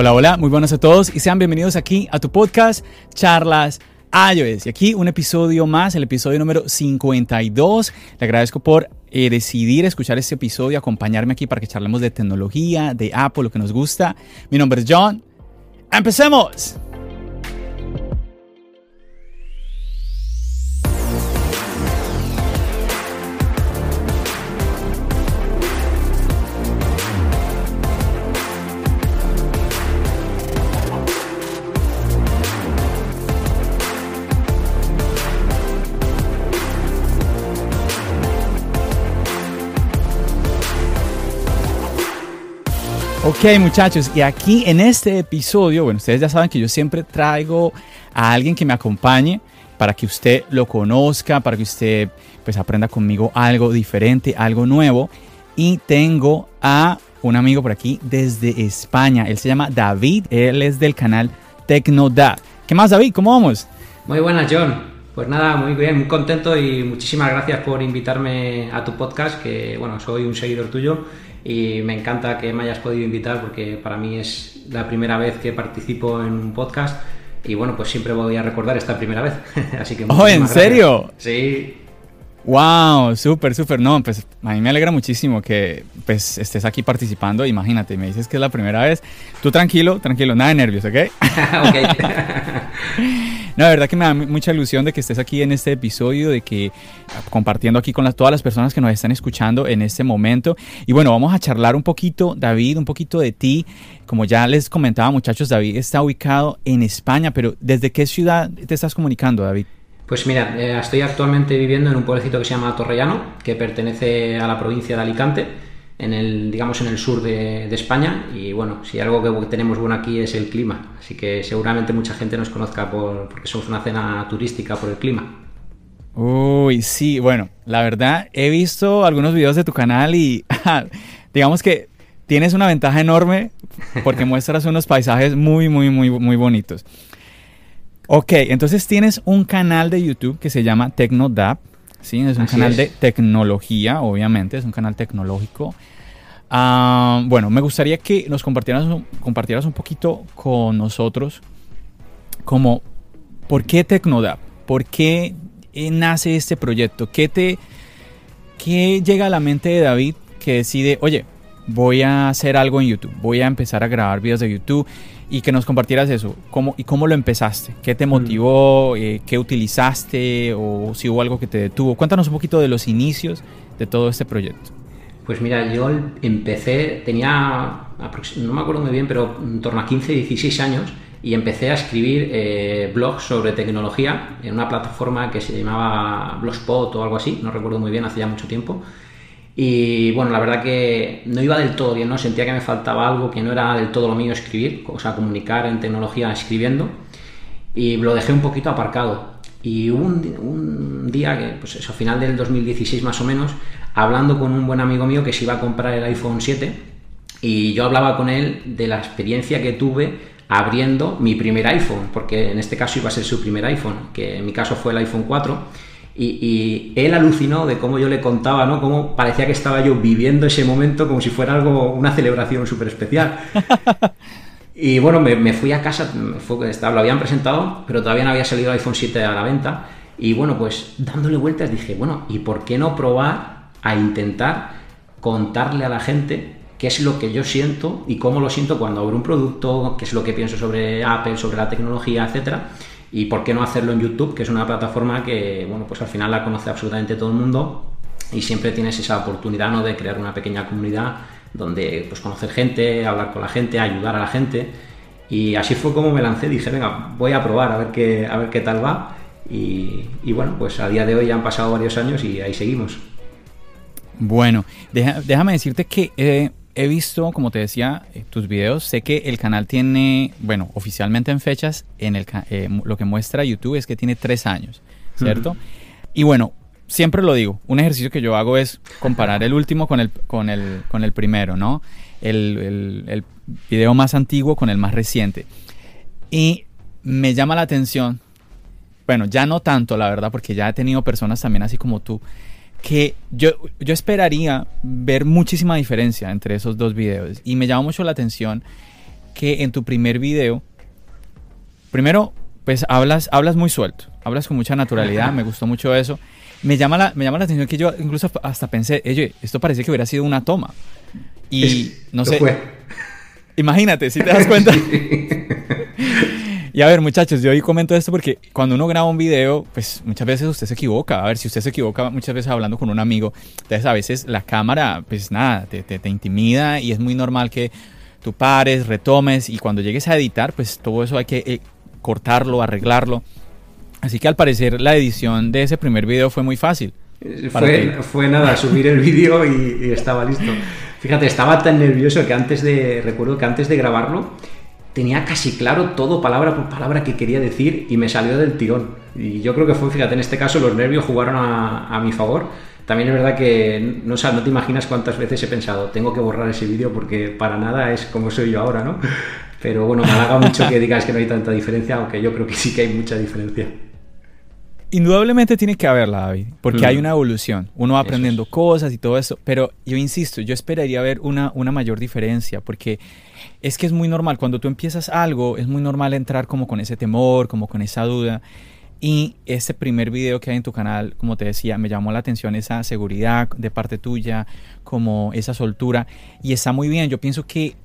Hola, hola, muy buenos a todos y sean bienvenidos aquí a tu podcast Charlas iOS. Y aquí un episodio más, el episodio número 52. Le agradezco por eh, decidir escuchar este episodio, acompañarme aquí para que charlemos de tecnología, de Apple, lo que nos gusta. Mi nombre es John. ¡Empecemos! Ok muchachos, y aquí en este episodio, bueno, ustedes ya saben que yo siempre traigo a alguien que me acompañe para que usted lo conozca, para que usted pues aprenda conmigo algo diferente, algo nuevo. Y tengo a un amigo por aquí desde España, él se llama David, él es del canal Tecnodad. ¿Qué más David? ¿Cómo vamos? Muy buenas John, pues nada, muy bien, muy contento y muchísimas gracias por invitarme a tu podcast, que bueno, soy un seguidor tuyo y me encanta que me hayas podido invitar porque para mí es la primera vez que participo en un podcast y bueno, pues siempre voy a recordar esta primera vez. Así que... Oh, ¿en serio? Sí. Wow, súper, súper. No, pues a mí me alegra muchísimo que pues estés aquí participando. Imagínate, me dices que es la primera vez. Tú tranquilo, tranquilo, nada de nervios, ¿ok? ok. no, la verdad que me da mucha ilusión de que estés aquí en este episodio, de que compartiendo aquí con todas las personas que nos están escuchando en este momento. Y bueno, vamos a charlar un poquito, David, un poquito de ti. Como ya les comentaba, muchachos, David está ubicado en España, pero ¿desde qué ciudad te estás comunicando, David? Pues mira, eh, estoy actualmente viviendo en un pueblecito que se llama Torrellano, que pertenece a la provincia de Alicante, en el, digamos en el sur de, España. Y bueno, si algo que tenemos bueno aquí es el clima, así que seguramente mucha gente nos conozca por, porque somos una cena turística por el clima. Uy, sí, bueno, la verdad he visto algunos videos de tu canal y digamos que tienes una ventaja enorme porque muestras unos paisajes muy, muy, muy, muy bonitos. Ok, entonces tienes un canal de YouTube que se llama TecnoDAP. Sí, es un canal de tecnología, obviamente, es un canal tecnológico. Ah, bueno, me gustaría que nos compartieras, compartieras un poquito con nosotros como por qué TecnoDAP, por qué nace este proyecto, qué te qué llega a la mente de David que decide, oye, voy a hacer algo en YouTube, voy a empezar a grabar videos de YouTube y que nos compartieras eso, cómo, y cómo lo empezaste, qué te mm. motivó, eh, qué utilizaste o si hubo algo que te detuvo. Cuéntanos un poquito de los inicios de todo este proyecto. Pues mira, yo empecé, tenía, no me acuerdo muy bien, pero en torno a 15, 16 años y empecé a escribir eh, blogs sobre tecnología en una plataforma que se llamaba Blogspot o algo así, no recuerdo muy bien, hace ya mucho tiempo. Y bueno, la verdad que no iba del todo bien, ¿no? Sentía que me faltaba algo, que no era del todo lo mío escribir, o sea, comunicar en tecnología escribiendo. Y lo dejé un poquito aparcado. Y hubo un, día, que, pues eso, final del 2016 más o menos, hablando con un buen amigo mío que se iba a comprar el iPhone 7, y yo hablaba con él de la experiencia que tuve abriendo mi primer iPhone, porque en este caso iba a ser su primer iPhone, que en mi caso fue el iPhone 4 y, él alucinó de cómo yo le contaba, ¿no? Cómo parecía que estaba yo viviendo ese momento como si fuera algo, una celebración súper especial. y bueno, me, fui a casa, fue, lo habían presentado, pero todavía no había salido el iPhone 7 a la venta. Y bueno, pues dándole vueltas dije, bueno, ¿y por qué no probar a intentar contarle a la gente qué es lo que yo siento y cómo lo siento cuando abro un producto, qué es lo que pienso sobre Apple, sobre la tecnología, etcétera? Y por qué no hacerlo en YouTube, que es una plataforma que, bueno, pues al final la conoce absolutamente todo el mundo y siempre tienes esa oportunidad, ¿no?, de crear una pequeña comunidad donde, pues, conocer gente, hablar con la gente, ayudar a la gente y así fue como me lancé, dije, venga, voy a probar a ver qué, a ver qué tal va y, bueno, pues a día de hoy ya han pasado varios años y ahí seguimos. Bueno, déjame decirte que eh, he visto, como te decía, eh, tus videos. Sé que el canal tiene, bueno, oficialmente en fechas, en el, eh, lo que muestra YouTube es que tiene tres años, ¿cierto? Y bueno, siempre lo digo, un ejercicio que yo hago es comparar el último con el, con el, con el primero, ¿no? El, el, el video más antiguo con el más reciente. Y me llama la atención, bueno, ya no tanto, la verdad, porque ya he tenido personas también así como tú, que yo, yo esperaría ver muchísima diferencia entre esos dos videos. Y me llama mucho la atención que en tu primer video, primero, pues hablas, hablas muy suelto, hablas con mucha naturalidad, me gustó mucho eso. Me llama, la, me llama la atención que yo incluso hasta pensé, oye, esto parece que hubiera sido una toma. Y no sé. Imagínate, si te das cuenta. Y a ver, muchachos, yo hoy comento esto porque cuando uno graba un video, pues muchas veces usted se equivoca. A ver, si usted se equivoca muchas veces hablando con un amigo, entonces a veces la cámara, pues nada, te, te, intimida y es muy normal que tú pares, retomes y cuando llegues a editar, pues todo eso hay que eh, cortarlo, arreglarlo. Así que al parecer la edición de ese primer video fue muy fácil. Eh, fue, fue, nada, subir el vídeo y, y, estaba listo. Fíjate, estaba tan nervioso que antes de, recuerdo que antes de grabarlo, tenía casi claro todo palabra por palabra que quería decir y me salió del tirón. Y yo creo que fue, fíjate, en este caso los nervios jugaron a, mi favor. También es verdad que no, no te imaginas cuántas veces he pensado, tengo que borrar ese vídeo porque para nada es como soy yo ahora, ¿no? Pero bueno, me halaga mucho que digas que no hay tanta diferencia, aunque yo creo que sí que hay mucha diferencia. Indudablemente tiene que haberla, David, porque hay mm. una evolución. Uno va aprendiendo cosas y todo eso, pero yo insisto, yo esperaría ver una, una mayor diferencia, porque es que es muy normal, cuando tú empiezas algo, es muy normal entrar como con ese temor, como con esa duda. Y ese primer video que hay en tu canal, como te decía, me llamó la atención esa seguridad de parte tuya, como esa soltura. Y está muy bien, yo pienso que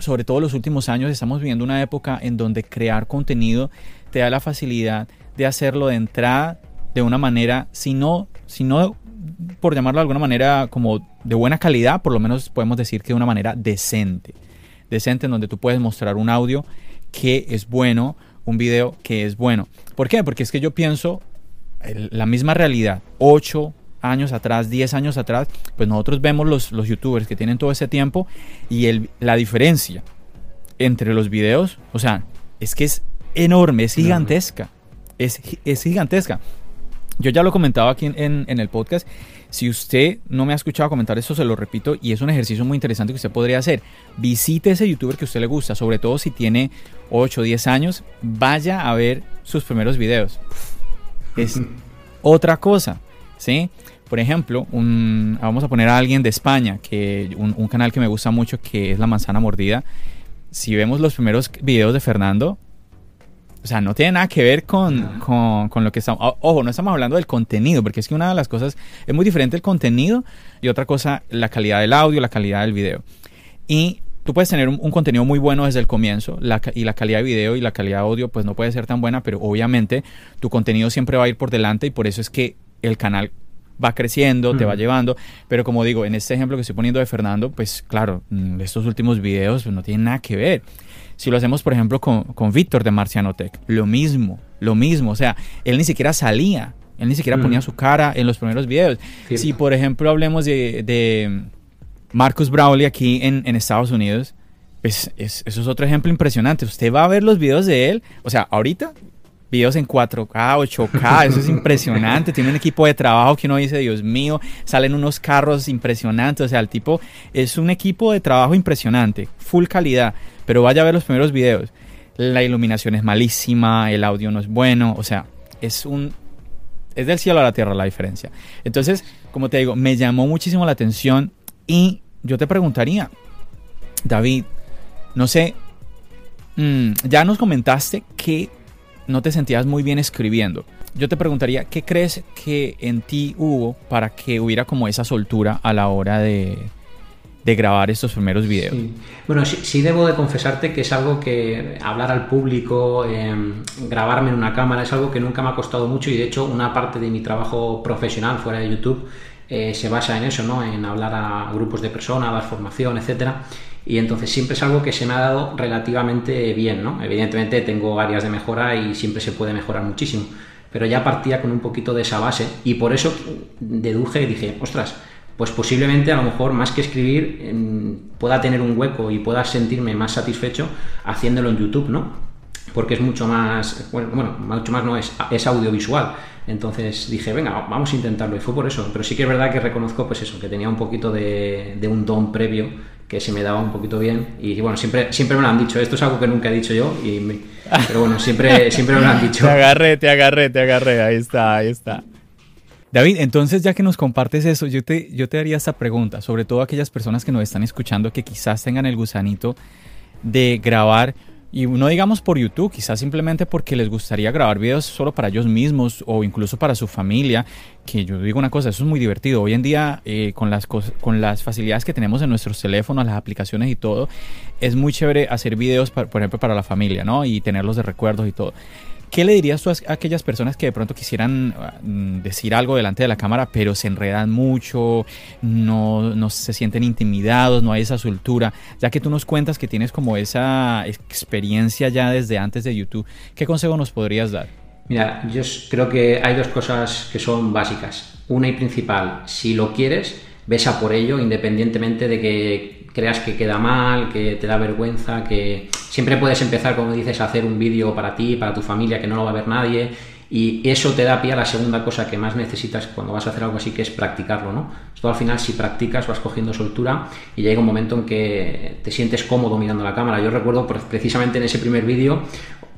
sobre todo los últimos años estamos viviendo una época en donde crear contenido te da la facilidad de hacerlo de entrada de una manera, si no, si no por llamarlo de alguna manera como de buena calidad, por lo menos podemos decir que de una manera decente decente en donde tú puedes mostrar un audio que es bueno, un video que es bueno. ¿Por qué? Porque es que yo pienso la misma realidad, 8 años atrás, 10 años atrás, pues nosotros vemos los, los youtubers que tienen todo ese tiempo y el, la diferencia entre los videos, o sea, es que es enorme, es gigantesca, es, es gigantesca. Yo ya lo comentaba aquí en, en, el podcast. Si usted no me ha escuchado comentar eso, se lo repito y es un ejercicio muy interesante que usted podría hacer. Visite ese youtuber que a usted le gusta, sobre todo si tiene 8 o 10 años, vaya a ver sus primeros videos. Es otra cosa, ¿sí? Por ejemplo, un, vamos a poner a alguien de España, que un, un canal que me gusta mucho, que es La Manzana Mordida. Si vemos los primeros videos de Fernando, o sea, no tiene nada que ver con, con, lo que estamos... Ojo, no estamos hablando del contenido, porque es que una de las cosas es muy diferente el contenido y otra cosa la calidad del audio, la calidad del video. Y tú puedes tener un, contenido muy bueno desde el comienzo y la calidad de video y la calidad de audio pues no puede ser tan buena, pero obviamente tu contenido siempre va a ir por delante y por eso es que el canal va creciendo, te va llevando, pero como digo, en este ejemplo que estoy poniendo de Fernando, pues claro, mm, estos últimos videos pues, no tienen nada que ver. Si lo hacemos, por ejemplo, con, con Víctor de Marcianotech, lo mismo, lo mismo. O sea, él ni siquiera salía, él ni siquiera ponía su cara en los primeros videos. Si, por ejemplo, hablemos de, de Marcus Brawley aquí en, en Estados Unidos, pues eso es otro ejemplo impresionante. Usted va a ver los videos de él, o sea, ahorita videos en 4K, 8K, eso es impresionante. Tiene un equipo de trabajo que uno dice, Dios mío, salen unos carros impresionantes. O sea, el tipo es un equipo de trabajo impresionante, full calidad pero vaya a ver los primeros videos. La iluminación es malísima, el audio no es bueno, o sea, es un... Es del cielo a la tierra la diferencia. Entonces, como te digo, me llamó muchísimo la atención y yo te preguntaría, David, no sé, mm, ya nos comentaste que no te sentías muy bien escribiendo. Yo te preguntaría, ¿qué crees que en ti hubo para que hubiera como esa soltura a la hora de, de grabar estos primeros videos. Bueno, sí, debo de confesarte que es algo que hablar al público, em, grabarme en una cámara, es algo que nunca me ha costado mucho y de hecho una parte de mi trabajo profesional fuera de YouTube eh, se basa en eso, ¿no? En hablar a grupos de personas, dar formación, etcétera. Y entonces siempre es algo que se me ha dado relativamente bien, ¿no? Evidentemente tengo áreas de mejora y siempre se puede mejorar muchísimo. Pero ya partía con un poquito de esa base y por eso deduje y dije, ostras, pues posiblemente a lo mejor más que escribir pueda tener un hueco y pueda sentirme más satisfecho haciéndolo en YouTube, ¿no? Porque es mucho más, bueno, mucho más no es, es audiovisual. Entonces dije, venga, vamos a intentarlo. Y fue por eso. Pero sí que es verdad que reconozco, pues eso, que tenía un poquito de, de un don previo que se me daba un poquito bien. Y bueno, siempre, siempre me lo han dicho. Esto es algo que nunca he dicho yo, y pero bueno, siempre, siempre me lo han dicho. Te agarré, te agarré, te agarré. Ahí está, ahí está. David, entonces ya que nos compartes eso, yo te, yo te haría esta pregunta, sobre todo aquellas personas que nos están escuchando que quizás tengan el gusanito de grabar y no digamos por YouTube, quizás simplemente porque les gustaría grabar videos solo para ellos mismos o incluso para su familia. Que yo digo una cosa, eso es muy divertido. Hoy en día, eh, con, las con las facilidades que tenemos en nuestros teléfonos, las aplicaciones y todo, es muy chévere hacer videos, por ejemplo, para la familia, ¿no? Y tenerlos de recuerdos y todo. ¿Qué le dirías tú a aquellas personas que de pronto quisieran mm, decir algo delante de la cámara, pero se enredan mucho, no, no, se sienten intimidados, no hay esa soltura? Ya que tú nos cuentas que tienes como esa experiencia ya desde antes de YouTube, ¿qué consejo nos podrías dar? Mira, yo creo que hay dos cosas que son básicas. Una y principal, si lo quieres, ves a por ello, independientemente de que creas que queda mal, que te da vergüenza, que siempre puedes empezar, como dices, a hacer un vídeo para ti, para tu familia, que no lo va a ver nadie. Y eso te da pie a la segunda cosa que más necesitas cuando vas a hacer algo así, que es practicarlo, ¿no? Esto al final, si practicas, vas cogiendo soltura y llega un momento en que te sientes cómodo mirando la cámara. Yo recuerdo precisamente en ese primer vídeo,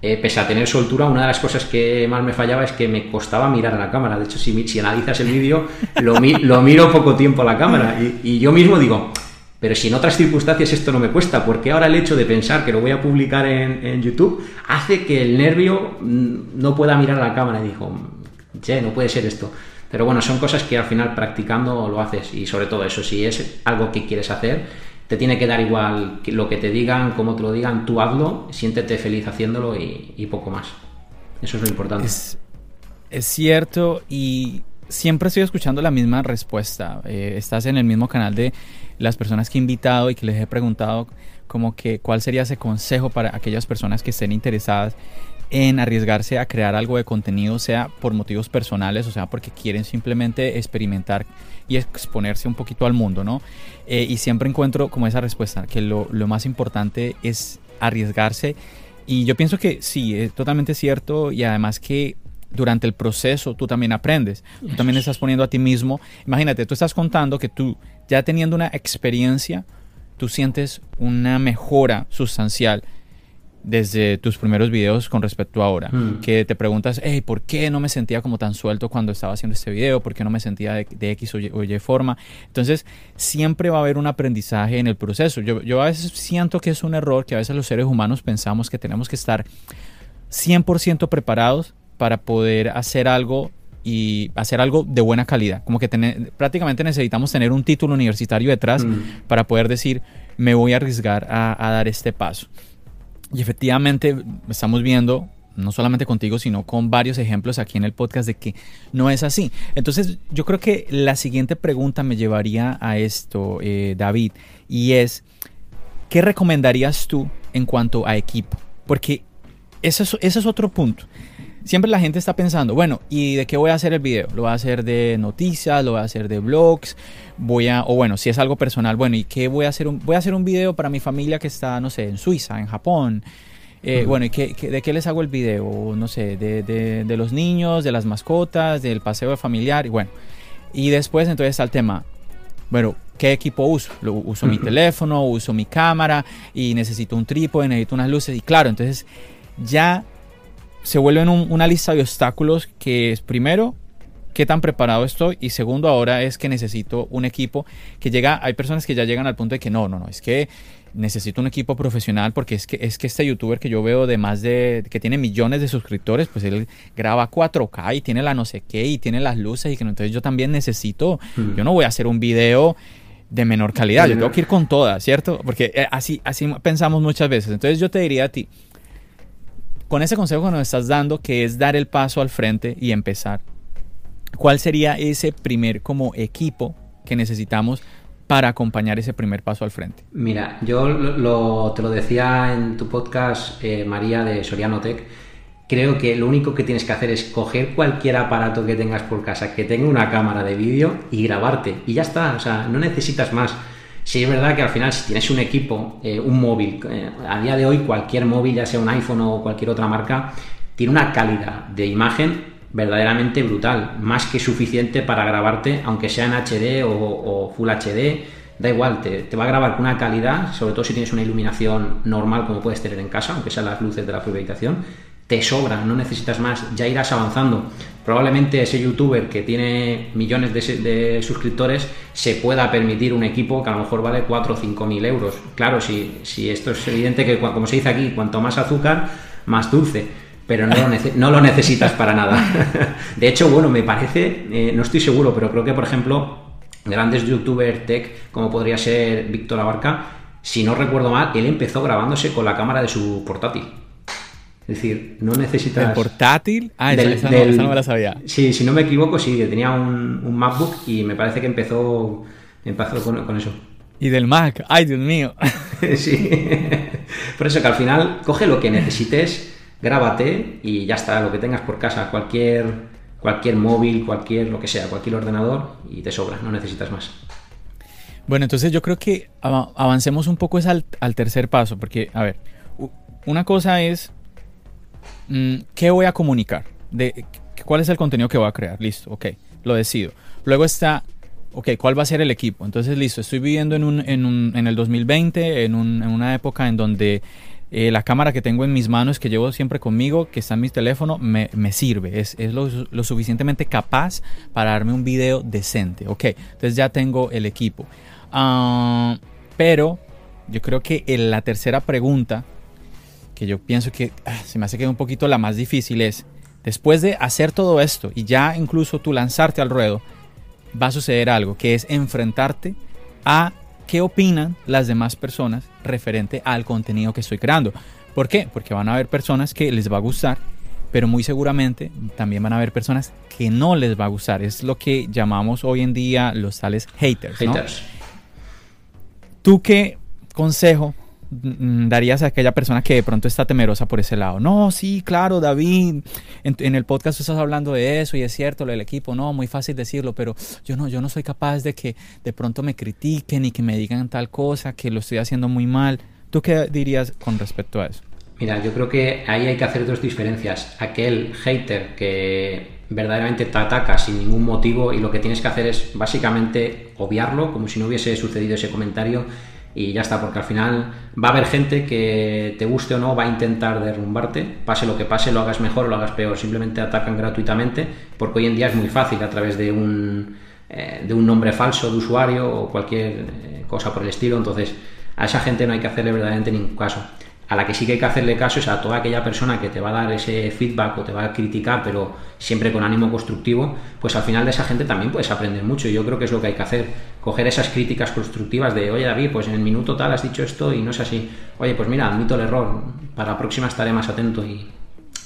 eh, pese a tener soltura, una de las cosas que más me fallaba es que me costaba mirar a la cámara. De hecho, si, analizas el vídeo, lo, lo, miro poco tiempo a la cámara y, yo mismo digo, pero si en otras circunstancias esto no me cuesta, porque ahora el hecho de pensar que lo voy a publicar en, YouTube hace que el nervio mm, no pueda mirar a la cámara y dijo, che, no puede ser esto. Pero bueno, son cosas que al final practicando lo haces y sobre todo eso, si es algo que quieres hacer, te tiene que dar igual lo que te digan, como te lo digan, tú hazlo, siéntete feliz haciéndolo y, poco más. Eso es lo importante. Es, es cierto y siempre estoy escuchando la misma respuesta. Eh, estás en el mismo canal de las personas que he invitado y que les he preguntado como que cuál sería ese consejo para aquellas personas que estén interesadas en arriesgarse a crear algo de contenido, sea por motivos personales, o sea, porque quieren simplemente experimentar y exponerse un poquito al mundo, ¿no? Eh, y siempre encuentro como esa respuesta, que lo, lo más importante es arriesgarse. Y yo pienso que sí, es totalmente cierto y además que durante el proceso tú también aprendes. Tú también estás poniendo a ti mismo. Imagínate, tú estás contando que tú, ya teniendo una experiencia, tú sientes una mejora sustancial desde tus primeros videos con respecto a ahora. Hmm. Que te preguntas, hey, ¿por qué no me sentía como tan suelto cuando estaba haciendo este video? ¿Por qué no me sentía de, X o y, forma? Entonces, siempre va a haber un aprendizaje en el proceso. Yo, yo a veces siento que es un error que a veces los seres humanos pensamos que tenemos que estar 100% preparados para poder hacer algo y hacer algo de buena calidad. Como que prácticamente necesitamos tener un título universitario detrás mm. para poder decir, me voy a arriesgar a, dar este paso. Y efectivamente estamos viendo, no solamente contigo, sino con varios ejemplos aquí en el podcast de que no es así. Entonces yo creo que la siguiente pregunta me llevaría a esto, eh, David, y es, ¿qué recomendarías tú en cuanto a equipo? Porque ese ese es otro punto siempre la gente está pensando, bueno, ¿y de qué voy a hacer el video? ¿Lo voy a hacer de noticias? ¿Lo voy a hacer de blogs? Voy a, o bueno, si es algo personal, bueno, ¿y qué voy a hacer? Un, voy a hacer un video para mi familia que está, no sé, en Suiza, en Japón. Eh, bueno, ¿y qué, de qué les hago el video? No sé, de, de, de, los niños, de las mascotas, del paseo familiar, y bueno. Y después entonces está el tema, bueno, ¿qué equipo uso? Lo, uso mi teléfono, uso mi cámara y necesito un trípode, necesito unas luces. Y claro, entonces ya se vuelven una lista de obstáculos que es primero qué tan preparado estoy y segundo ahora es que necesito un equipo que llega hay personas que ya llegan al punto de que no no no es que necesito un equipo profesional porque es que es que este youtuber que yo veo de más de que tiene millones de suscriptores pues él graba 4K y tiene la no sé qué y tiene las luces y que entonces yo también necesito yo no voy a hacer un video de menor calidad yo tengo que ir con todas cierto porque eh, así así pensamos muchas veces. Entonces yo te diría a ti con ese consejo que nos estás dando, que es dar el paso al frente y empezar, ¿cuál sería ese primer como equipo que necesitamos para acompañar ese primer paso al frente? Mira, yo lo, te lo decía en tu podcast, eh, María de Soriano Tech, creo que lo único que tienes que hacer es coger cualquier aparato que tengas por casa, que tenga una cámara de vídeo y grabarte. Y ya está, o sea, no necesitas más. Sí es verdad que al final si tienes un equipo, eh, un móvil, eh, a día de hoy cualquier móvil, ya sea un iPhone o cualquier otra marca, tiene una calidad de imagen verdaderamente brutal, más que suficiente para grabarte, aunque sea en HD o, Full HD, da igual, te, va a grabar con una calidad, sobre todo si tienes una iluminación normal como puedes tener en casa, aunque sean las luces de la propia habitación, te sobra, no necesitas más, ya irás avanzando. Probablemente ese youtuber que tiene millones de, suscriptores se pueda permitir un equipo que a lo mejor vale 4 o 5 mil euros. Claro, si, si esto es evidente que, como se dice aquí, cuanto más azúcar, más dulce pero no lo, necesitas para nada. De hecho, bueno, me parece, eh, no estoy seguro, pero creo que, por ejemplo, grandes youtubers tech, como podría ser Víctor Abarca, si no recuerdo mal, él empezó grabándose con la cámara de su portátil. Es decir, no necesitas... ¿El portátil? Ah, del, esa, no, me la sabía. Sí, si no me equivoco, sí, tenía un, MacBook y me parece que empezó, empezó con, eso. Y del Mac, ay Dios mío. sí. Por eso que al final coge lo que necesites, grábate y ya está, lo que tengas por casa, cualquier, cualquier móvil, cualquier lo que sea, cualquier ordenador y te sobra, no necesitas más. Bueno, entonces yo creo que avancemos un poco es al tercer paso, porque, a ver, una cosa es ¿qué voy a comunicar? De, ¿Cuál es el contenido que voy a crear? Listo, ok, lo decido. Luego está, ok, ¿cuál va a ser el equipo? Entonces, listo, estoy viviendo en, un, en, el 2020, en, un, en, una época en donde eh, la cámara que tengo en mis manos, que llevo siempre conmigo, que está en mi teléfono, me, sirve, es, lo, suficientemente capaz para darme un video decente. Ok, entonces ya tengo el equipo. Ah, pero yo creo que en la tercera pregunta que yo pienso que ah, se me hace que un poquito la más difícil es, después de hacer todo esto y ya incluso tú lanzarte al ruedo, va a suceder algo, que es enfrentarte a qué opinan las demás personas referente al contenido que estoy creando. ¿Por qué? Porque van a haber personas que les va a gustar, pero muy seguramente también van a haber personas que no les va a gustar. Es lo que llamamos hoy en día los tales haters. haters. ¿Tú qué consejo darías a aquella persona que de pronto está temerosa por ese lado? No, sí, claro, David, en, el podcast estás hablando de eso y es cierto, lo del equipo, no, muy fácil decirlo, pero yo no, yo no soy capaz de que de pronto me critiquen y que me digan tal cosa, que lo estoy haciendo muy mal. ¿Tú qué dirías con respecto a eso? Mira, yo creo que ahí hay que hacer dos diferencias. Aquel hater que verdaderamente te ataca sin ningún motivo y lo que tienes que hacer es básicamente obviarlo, como si no hubiese sucedido ese comentario y ya está, porque al final va a haber gente que te guste o no va a intentar derrumbarte, pase lo que pase, lo hagas mejor o lo hagas peor, simplemente atacan gratuitamente, porque hoy en día es muy fácil a través de un, eh, de un nombre falso de usuario o cualquier eh, cosa por el estilo, entonces a esa gente no hay que hacerle verdaderamente ningún caso a la que sí que hay que hacerle caso es a toda aquella persona que te va a dar ese feedback o te va a criticar, pero siempre con ánimo constructivo, pues al final de esa gente también puedes aprender mucho. Y yo creo que es lo que hay que hacer, coger esas críticas constructivas de, oye David, pues en el minuto tal has dicho esto y no es así. Oye, pues mira, admito el error, para la próxima estaré más atento y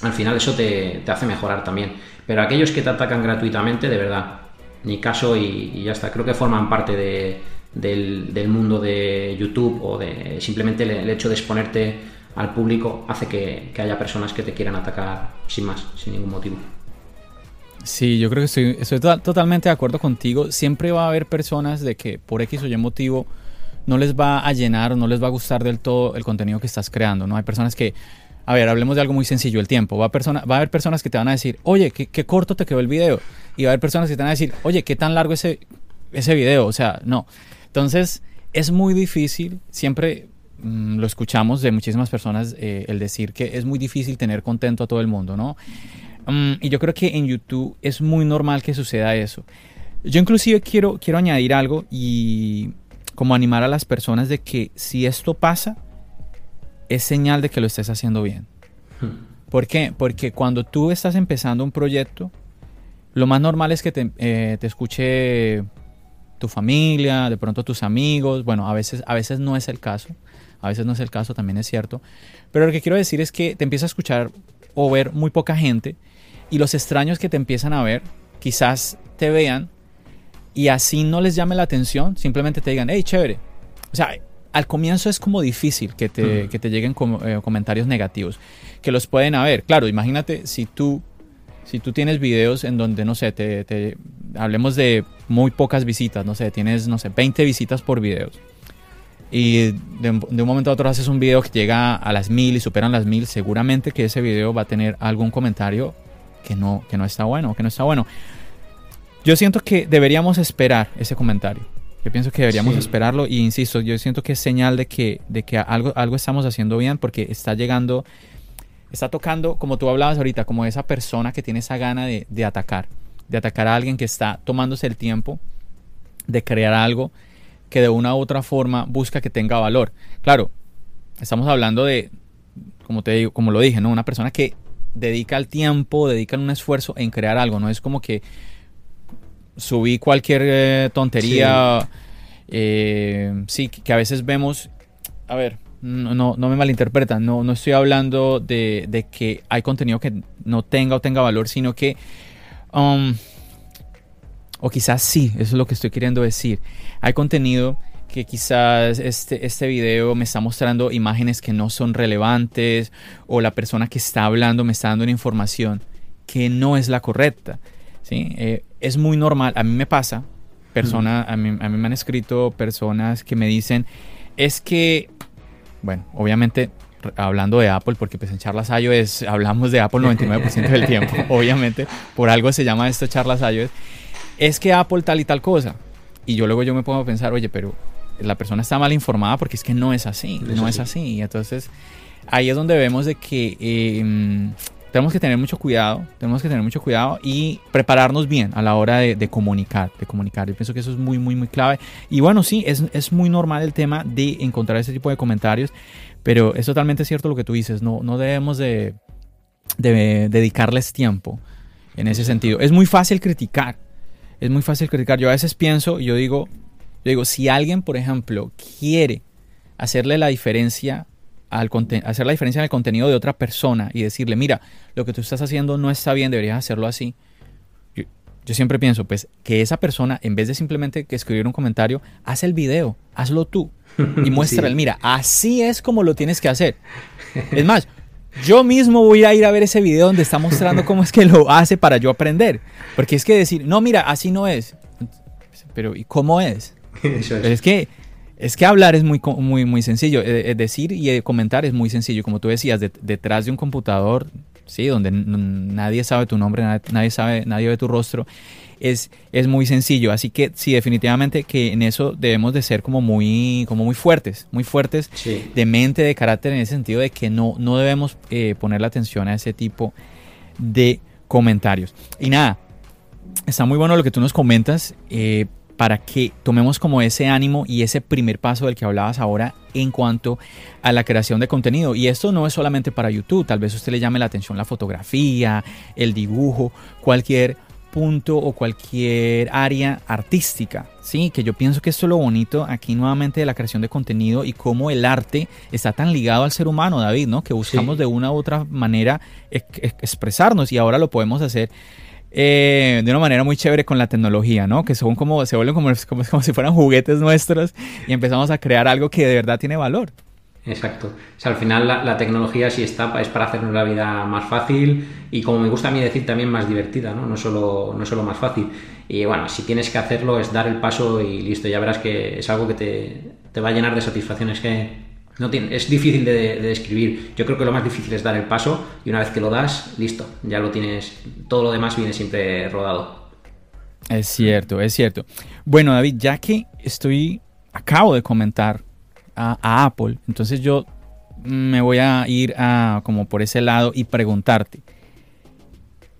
al final eso te, hace mejorar también. Pero aquellos que te atacan gratuitamente, de verdad, ni caso y, ya está. Creo que forman parte del, mundo de YouTube o de simplemente el hecho de exponerte al público hace que, haya personas que te quieran atacar sin más, sin ningún motivo. Sí, yo creo que estoy, totalmente de acuerdo contigo. Siempre va a haber personas de que por X o Y motivo no les va a llenar o no les va a gustar del todo el contenido que estás creando. ¿no? Hay personas que, a ver, hablemos de algo muy sencillo, el tiempo. Va a, va a haber personas que te van a decir, oye, qué, qué, corto te quedó el video. Y va a haber personas que te van a decir, oye, qué tan largo ese, ese video. O sea, no. Entonces, es muy difícil. Siempre Mm, lo escuchamos de muchísimas personas eh, el decir que es muy difícil tener contento a todo el mundo, ¿no? Mm, y yo creo que en YouTube es muy normal que suceda eso. Yo inclusive quiero, quiero añadir algo y como animar a las personas de que si esto pasa, es señal de que lo estés haciendo bien. Hmm. ¿Por qué? Porque cuando tú estás empezando un proyecto, lo más normal es que te, eh, te escuche tu familia, de pronto tus amigos. Bueno, a veces, a veces no es el caso. A veces no es el caso, también es cierto. Pero lo que quiero decir es que te empieza a escuchar o ver muy poca gente y los extraños que te empiezan a ver quizás te vean y así no les llame la atención, simplemente te digan, hey, chévere. O sea, al comienzo es como difícil que te, que te lleguen eh, comentarios negativos, que los pueden haber. Claro, imagínate si tú, si tú tienes videos en donde, no sé, te, hablemos de muy pocas visitas, no sé, tienes, no sé, 20 visitas por videos. Y de, un momento a otro haces un video que llega a las mil y superan las mil, seguramente que ese video va a tener algún comentario que no, que no está bueno, que no está bueno. Yo siento que deberíamos esperar ese comentario. Yo pienso que deberíamos esperarlo y insisto, yo siento que es señal de que, de que algo, algo estamos haciendo bien porque está llegando, está tocando, como tú hablabas ahorita, como esa persona que tiene esa gana de, de atacar, de atacar a alguien que está tomándose el tiempo de crear algo que de una u otra forma busca que tenga valor. Claro, estamos hablando de, como te digo, como lo dije, ¿no? Una persona que dedica el tiempo, dedica un esfuerzo en crear algo, no es como que subí cualquier eh, tontería. Sí. Eh, sí. que a veces vemos. A ver, no, no, me malinterpretan. No, no estoy hablando de, de, que hay contenido que no tenga o tenga valor, sino que. Um, o quizás sí, eso es lo que estoy queriendo decir. Hay contenido que quizás este, este video me está mostrando imágenes que no son relevantes o la persona que está hablando me está dando una información que no es la correcta. ¿sí? Eh, es muy normal, a mí me pasa, persona, a, mí, a mí me han escrito personas que me dicen, es que, bueno, obviamente hablando de Apple, porque pues en Charlas iOS hablamos de Apple 99% del tiempo, obviamente, por algo se llama esto Charlas iOS, es que Apple tal y tal cosa. Y yo luego yo me pongo a pensar, oye, pero la persona está mal informada porque es que no es así, no, es, así. Y entonces ahí es donde vemos de que eh, tenemos que tener mucho cuidado, tenemos que tener mucho cuidado y prepararnos bien a la hora de, comunicar, de comunicar. Yo pienso que eso es muy, muy, muy clave. Y bueno, sí, es, es, muy normal el tema de encontrar ese tipo de comentarios, pero es totalmente cierto lo que tú dices, no, no debemos de, de dedicarles tiempo en ese sentido. Es muy fácil criticar, es muy fácil criticar. Yo a veces pienso, yo digo, yo digo, si alguien, por ejemplo, quiere hacerle la diferencia al hacer la diferencia en el contenido de otra persona y decirle, mira, lo que tú estás haciendo no está bien, deberías hacerlo así. Yo, siempre pienso, pues, que esa persona, en vez de simplemente que escribir un comentario, haz el video, hazlo tú y muéstrale, mira, así es como lo tienes que hacer. Es más, yo mismo voy a ir a ver ese video donde está mostrando cómo es que lo hace para yo aprender. Porque es que decir, no, mira, así no es. Pero, ¿y cómo es? es. Pero es que es que hablar es muy, muy, muy sencillo. Eh, eh, decir y eh, comentar es muy sencillo. Como tú decías, detrás de un computador, sí, donde nadie sabe tu nombre, nadie, sabe, nadie ve tu rostro, es, es muy sencillo. Así que sí, definitivamente que en eso debemos de ser como muy, como muy fuertes, muy fuertes de mente, de carácter, en ese sentido de que no, no debemos poner la atención a ese tipo de comentarios. Y nada, está muy bueno lo que tú nos comentas para que tomemos como ese ánimo y ese primer paso del que hablabas ahora en cuanto a la creación de contenido. Y esto no es solamente para YouTube, tal vez usted le llame la atención la fotografía, el dibujo, cualquier punto o cualquier área artística, sí, que yo pienso que esto es lo bonito aquí nuevamente de la creación de contenido y cómo el arte está tan ligado al ser humano, David, ¿no? Que buscamos de una u otra manera expresarnos y ahora lo podemos hacer eh, de una manera muy chévere con la tecnología, ¿no? Que son como, se vuelven como, como, si fueran juguetes nuestros y empezamos a crear algo que de verdad tiene valor. Exacto. O sea, al final la, tecnología sí está, es para hacernos la vida más fácil y como me gusta a mí decir también más divertida, ¿no? No solo, no solo más fácil. Y bueno, si tienes que hacerlo es dar el paso y listo, ya verás que es algo que te, te va a llenar de satisfacciones que, no tiene, es difícil de, describir. Yo creo que lo más difícil es dar el paso y una vez que lo das, listo, ya lo tienes. Todo lo demás viene siempre rodado. Es cierto, es cierto. Bueno, David, ya que estoy, acabo de comentar a, Apple, entonces yo me voy a ir a, como por ese lado y preguntarte,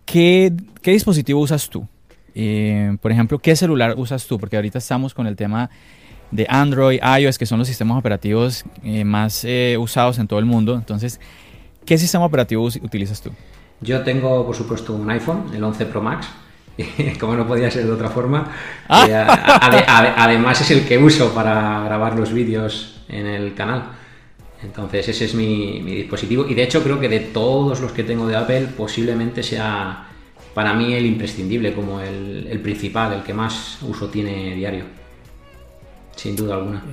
¿qué, dispositivo usas tú? Eh, por ejemplo, ¿qué celular usas tú? Porque ahorita estamos con el tema de Android, iOS, que son los sistemas operativos eh, más eh, usados en todo el mundo. Entonces, ¿qué sistema operativo utilizas tú? Yo tengo, por supuesto, un iPhone, el 11 Pro Max, como no podía ser de otra forma. Ah. Además es el que uso para grabar los vídeos en el canal. Entonces ese es mi, dispositivo y de hecho creo que de todos los que tengo de Apple posiblemente sea para mí el imprescindible, como el principal, el que más uso tiene diario sin duda alguna.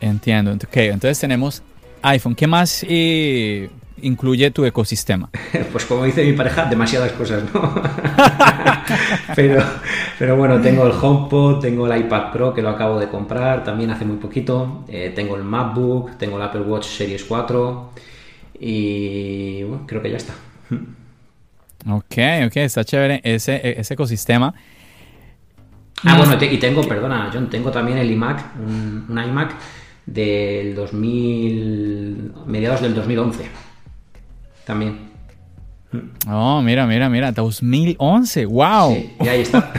Entiendo. Ok, entonces tenemos iPhone. ¿Qué más eh, incluye tu ecosistema? Pues como dice mi pareja, demasiadas cosas, ¿no? pero, pero bueno, tengo el HomePod, tengo el iPad Pro que lo acabo de comprar también hace muy poquito, eh, tengo el MacBook, tengo el Apple Watch Series 4 y bueno, creo que ya está. Ok, ok, está chévere ese, ese ecosistema. Ah, bueno, y tengo, perdona, John, tengo también el iMac, un, un iMac del 2000, mediados del 2011. También. Oh, mira, mira, mira, 2011, wow. Sí, y ahí está.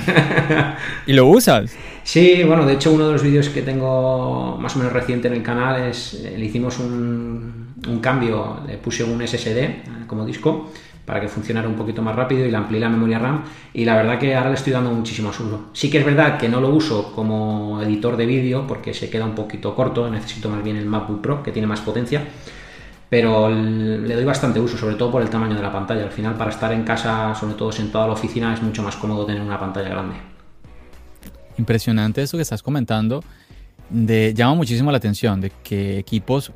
¿Y lo usas? Sí, bueno, de hecho uno de los vídeos que tengo más o menos reciente en el canal es, eh, le hicimos un, un cambio, le puse un SSD como disco para que funcionara un poquito más rápido y le amplié la memoria RAM y la verdad que ahora le estoy dando muchísimo uso. Sí que es verdad que no lo uso como editor de vídeo porque se queda un poquito corto, necesito más bien el MacBook Pro que tiene más potencia, pero le doy bastante uso, sobre todo por el tamaño de la pantalla. Al final para estar en casa, sobre todo sentado a la oficina, es mucho más cómodo tener una pantalla grande. Impresionante eso que estás comentando. De, llama muchísimo la atención de que equipos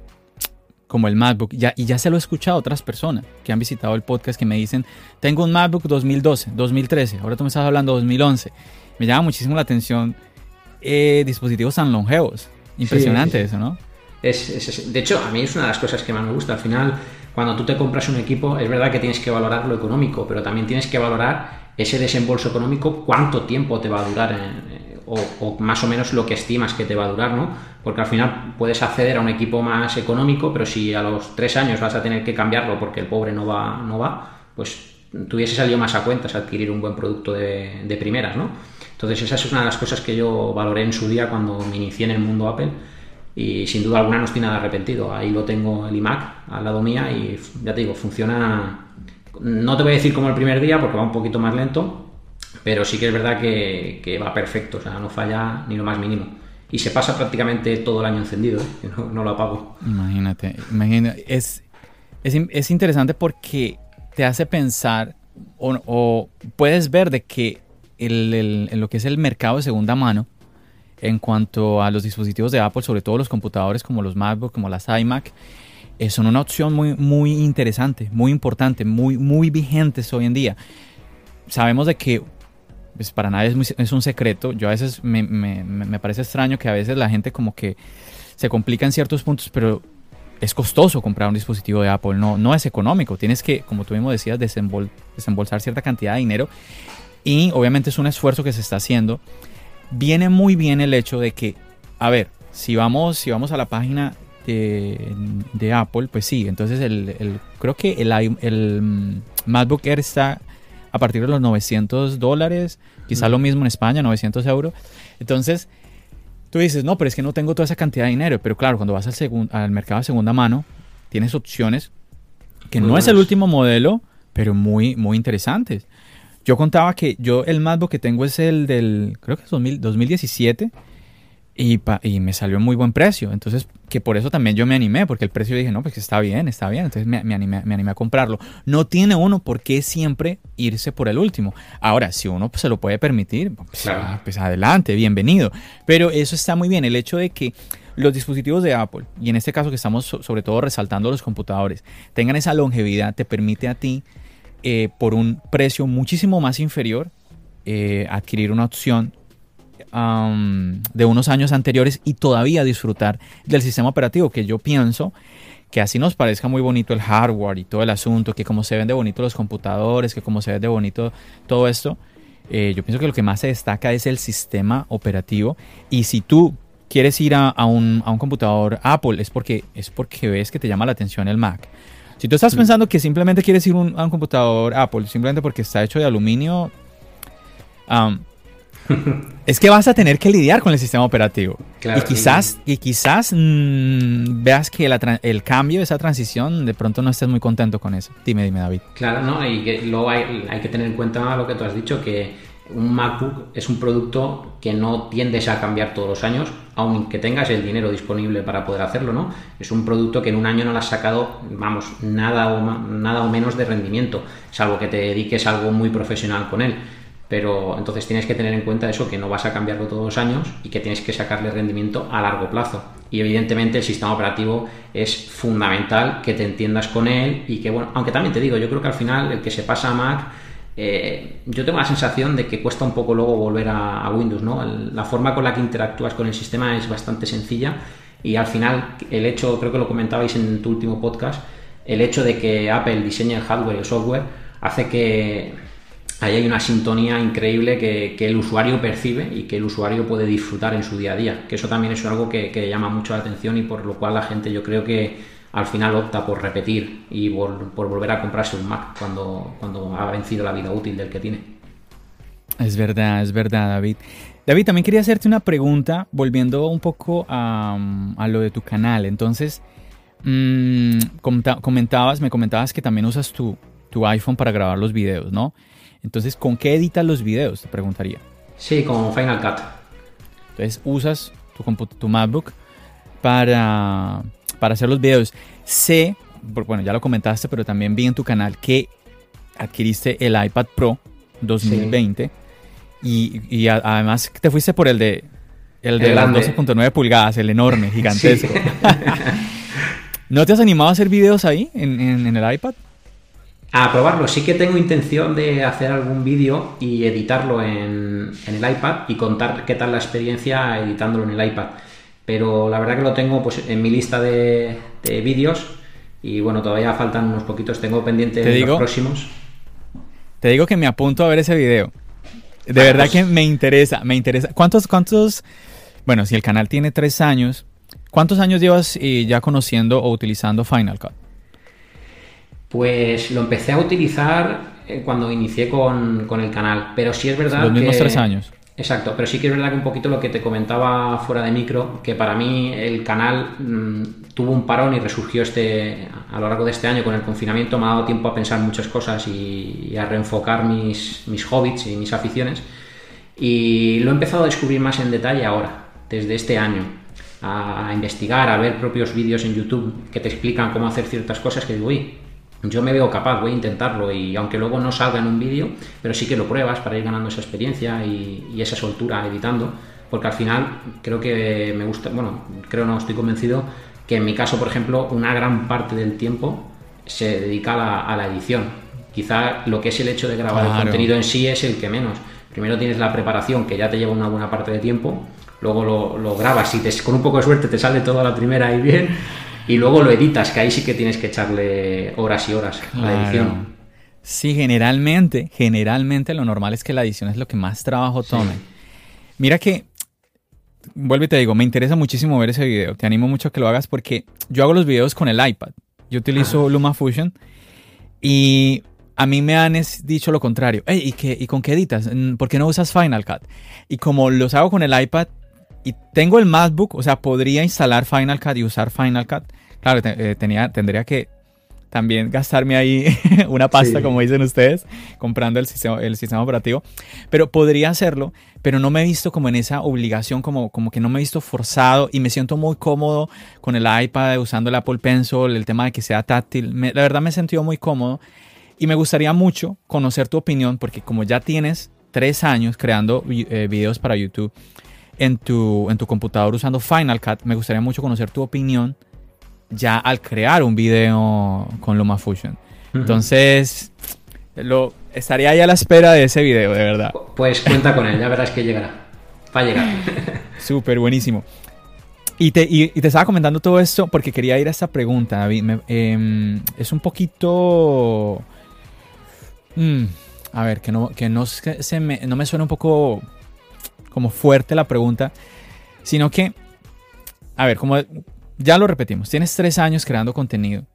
como el MacBook, ya, y ya se lo he escuchado a otras personas que han visitado el podcast que me dicen, tengo un MacBook 2012, 2013, ahora tú me estás hablando 2011. Me llama muchísimo la atención eh, dispositivos tan longevos. Impresionante sí, eso, ¿no? Es, es, de hecho, a mí es una de las cosas que más me gusta. Al final, cuando tú te compras un equipo, es verdad que tienes que valorar lo económico, pero también tienes que valorar ese desembolso económico, cuánto tiempo te va a durar. En, o, más o menos lo que estimas que te va a durar, ¿no? Porque al final puedes acceder a un equipo más económico, pero si a los tres años vas a tener que cambiarlo porque el pobre no va, no va pues tuviese salido más a cuentas adquirir un buen producto de, de, primeras, ¿no? Entonces esa es una de las cosas que yo valoré en su día cuando me inicié en el mundo Apple y sin duda alguna no estoy nada arrepentido. Ahí lo tengo el iMac al lado mía y ya te digo, funciona, no te voy a decir como el primer día porque va un poquito más lento, pero sí que es verdad que, que, va perfecto, o sea, no falla ni lo más mínimo. Y se pasa prácticamente todo el año encendido, ¿eh? no, no, lo apago. Imagínate, imagínate. Es, es, es, interesante porque te hace pensar o, o puedes ver de que el, el, lo que es el mercado de segunda mano, en cuanto a los dispositivos de Apple, sobre todo los computadores como los MacBook, como las iMac, eh, son una opción muy, muy interesante, muy importante, muy, muy vigentes hoy en día. Sabemos de que pues para nadie es, un secreto. Yo a veces me, me, parece extraño que a veces la gente como que se complica en ciertos puntos, pero es costoso comprar un dispositivo de Apple, no, no es económico. Tienes que, como tú mismo decías, desembol, desembolsar cierta cantidad de dinero y obviamente es un esfuerzo que se está haciendo. Viene muy bien el hecho de que, a ver, si vamos, si vamos a la página de, de Apple, pues sí, entonces el, el creo que el, el MacBook Air está a partir de los 900 dólares, quizá lo mismo en España, 900 euros. Entonces, tú dices, no, pero es que no tengo toda esa cantidad de dinero. Pero claro, cuando vas al, segun, al mercado de segunda mano, tienes opciones que muy no buenas. es el último modelo, pero muy, muy interesantes. Yo contaba que yo el MacBook que tengo es el del, creo que es 2000, 2017 y, pa, y, me salió muy buen precio. Entonces, que por eso también yo me animé, porque el precio dije, no, pues está bien, está bien. Entonces me, me, animé, me animé a comprarlo. No tiene uno por qué siempre irse por el último. Ahora, si uno pues, se lo puede permitir, pues, claro. pues adelante, bienvenido. Pero eso está muy bien. El hecho de que los dispositivos de Apple, y en este caso que estamos sobre todo resaltando los computadores, tengan esa longevidad, te permite a ti, eh, por un precio muchísimo más inferior, eh, adquirir una opción de unos años anteriores y todavía disfrutar del sistema operativo, que yo pienso que así nos parezca muy bonito el hardware y todo el asunto, que como se ven de bonito los computadores, que como se ve de bonito todo esto, eh, yo pienso que lo que más se destaca es el sistema operativo. Y si tú quieres ir a, a, un, a un, computador Apple, es porque, es porque ves que te llama la atención el Mac. Si tú estás pensando que simplemente quieres ir un, a un computador Apple, simplemente porque está hecho de aluminio, um, es que vas a tener que lidiar con el sistema operativo. Claro, y quizás, y quizás mmm, veas que la, el cambio, esa transición, de pronto no estés muy contento con eso. Dime, dime, David. Claro, no, y que luego hay, hay que tener en cuenta lo que tú has dicho, que un MacBook es un producto que no tiendes a cambiar todos los años, aunque tengas el dinero disponible para poder hacerlo, ¿no? Es un producto que en un año no le has sacado, vamos, nada o, nada o menos de rendimiento, salvo que te dediques algo muy profesional con él pero entonces tienes que tener en cuenta eso, que no vas a cambiarlo todos los años y que tienes que sacarle rendimiento a largo plazo. y evidentemente el sistema operativo es fundamental que te entiendas con él y que, bueno, aunque también te digo, yo creo que al final el que se pasa a Mac, eh, yo tengo la sensación de que cuesta un poco luego volver a, Windows, ¿no? la forma con la que interactúas con el sistema es bastante sencilla y al final el hecho, creo que lo comentabais en tu último podcast, el hecho de que Apple diseñe el hardware y el software hace que ahí hay una sintonía increíble que, el usuario percibe y que el usuario puede disfrutar en su día a día. Que eso también es algo que, llama mucho la atención y por lo cual la gente yo creo que al final opta por repetir y por, volver a comprarse un Mac cuando, cuando ha vencido la vida útil del que tiene. Es verdad, es verdad, David. David, también quería hacerte una pregunta, volviendo un poco a, lo de tu canal. Entonces, mmm, comentabas, me comentabas que también usas tu, tu iPhone para grabar los videos, ¿no? Entonces, ¿con qué editas los videos? Te preguntaría. Sí, con Final Cut. Entonces, usas tu, tu MacBook para, para hacer los videos. Sé, bueno, ya lo comentaste, pero también vi en tu canal que adquiriste el iPad Pro 2020 y, además te fuiste por el de el de las 12.9 pulgadas, el enorme, gigantesco. ¿No te has animado a hacer videos ahí en el iPad? A probarlo, sí que tengo intención de hacer algún vídeo y editarlo en, el iPad y contar qué tal la experiencia editándolo en el iPad. Pero la verdad que lo tengo pues, en mi lista de, vídeos y bueno, todavía faltan unos poquitos, tengo pendientes los próximos. Te digo que me apunto a ver ese video. De verdad que me interesa, me interesa. ¿Cuántos, cuántos, bueno, si el canal tiene tres años, ¿cuántos años llevas eh, ya conociendo o utilizando Final Cut? Pues lo empecé a utilizar eh, cuando inicié con, el canal, pero sí es verdad Los mismos tres años. Exacto, pero sí que es verdad que un poquito lo que te comentaba fuera de micro, que para mí el canal mm, tuvo un parón y resurgió este a lo largo de este año con el confinamiento, me ha dado tiempo a pensar muchas cosas y, a reenfocar mis, mis hobbies y mis aficiones. Y lo he empezado a descubrir más en detalle ahora, desde este año, a, investigar, a ver propios vídeos en YouTube que te explican cómo hacer ciertas cosas que digo, uy, yo me veo capaz, voy a intentarlo y aunque luego no salga en un vídeo, pero sí que lo pruebas para ir ganando esa experiencia y, esa soltura editando, porque al final creo que me gusta, bueno, creo no, estoy convencido que en mi caso, por ejemplo, una gran parte del tiempo se dedica a la, edición. Quizá lo que es el hecho de grabar el contenido en sí es el que menos. Primero tienes la preparación, que ya te lleva una buena parte de tiempo, luego lo, grabas y te, con un poco de suerte te sale toda la primera y bien, y luego lo editas, que ahí sí que tienes que echarle horas y horas a la edición. Sí, generalmente, generalmente lo normal es que la edición es lo que más trabajo tome. Mira que, vuelvo y te digo, me interesa muchísimo ver ese video. Te animo mucho a que lo hagas porque yo hago los videos con el iPad. Yo utilizo LumaFusion y a mí me han dicho lo contrario. ¿y, qué, ¿y con qué editas? ¿Por qué no usas Final Cut? Y como los hago con el iPad, y tengo el MacBook, o sea, podría instalar Final Cut y usar Final Cut. Claro, eh, tenía, tendría que también gastarme ahí una pasta, como dicen ustedes, comprando el sistema, el sistema operativo. Pero podría hacerlo, pero no me he visto como en esa obligación, como, como que no me he visto forzado y me siento muy cómodo con el iPad, usando el Apple Pencil, el tema de que sea táctil. la verdad me he sentido muy cómodo y me gustaría mucho conocer tu opinión, porque como ya tienes tres años creando eh, videos para YouTube, en tu, en tu computador usando Final Cut, me gustaría mucho conocer tu opinión ya al crear un video con LumaFusion. Entonces, lo, estaría ahí a la espera de ese video, de verdad. Pues cuenta con él, ya verás que llegará. Va a llegar. Súper buenísimo. Y te, y, te, estaba comentando todo esto porque quería ir a esta pregunta, David. Em, es un poquito... Mm, a ver, que no, que no, se me, no me suena un poco como fuerte la pregunta, sino que, a ver, como ya lo repetimos, tienes tres años creando contenido.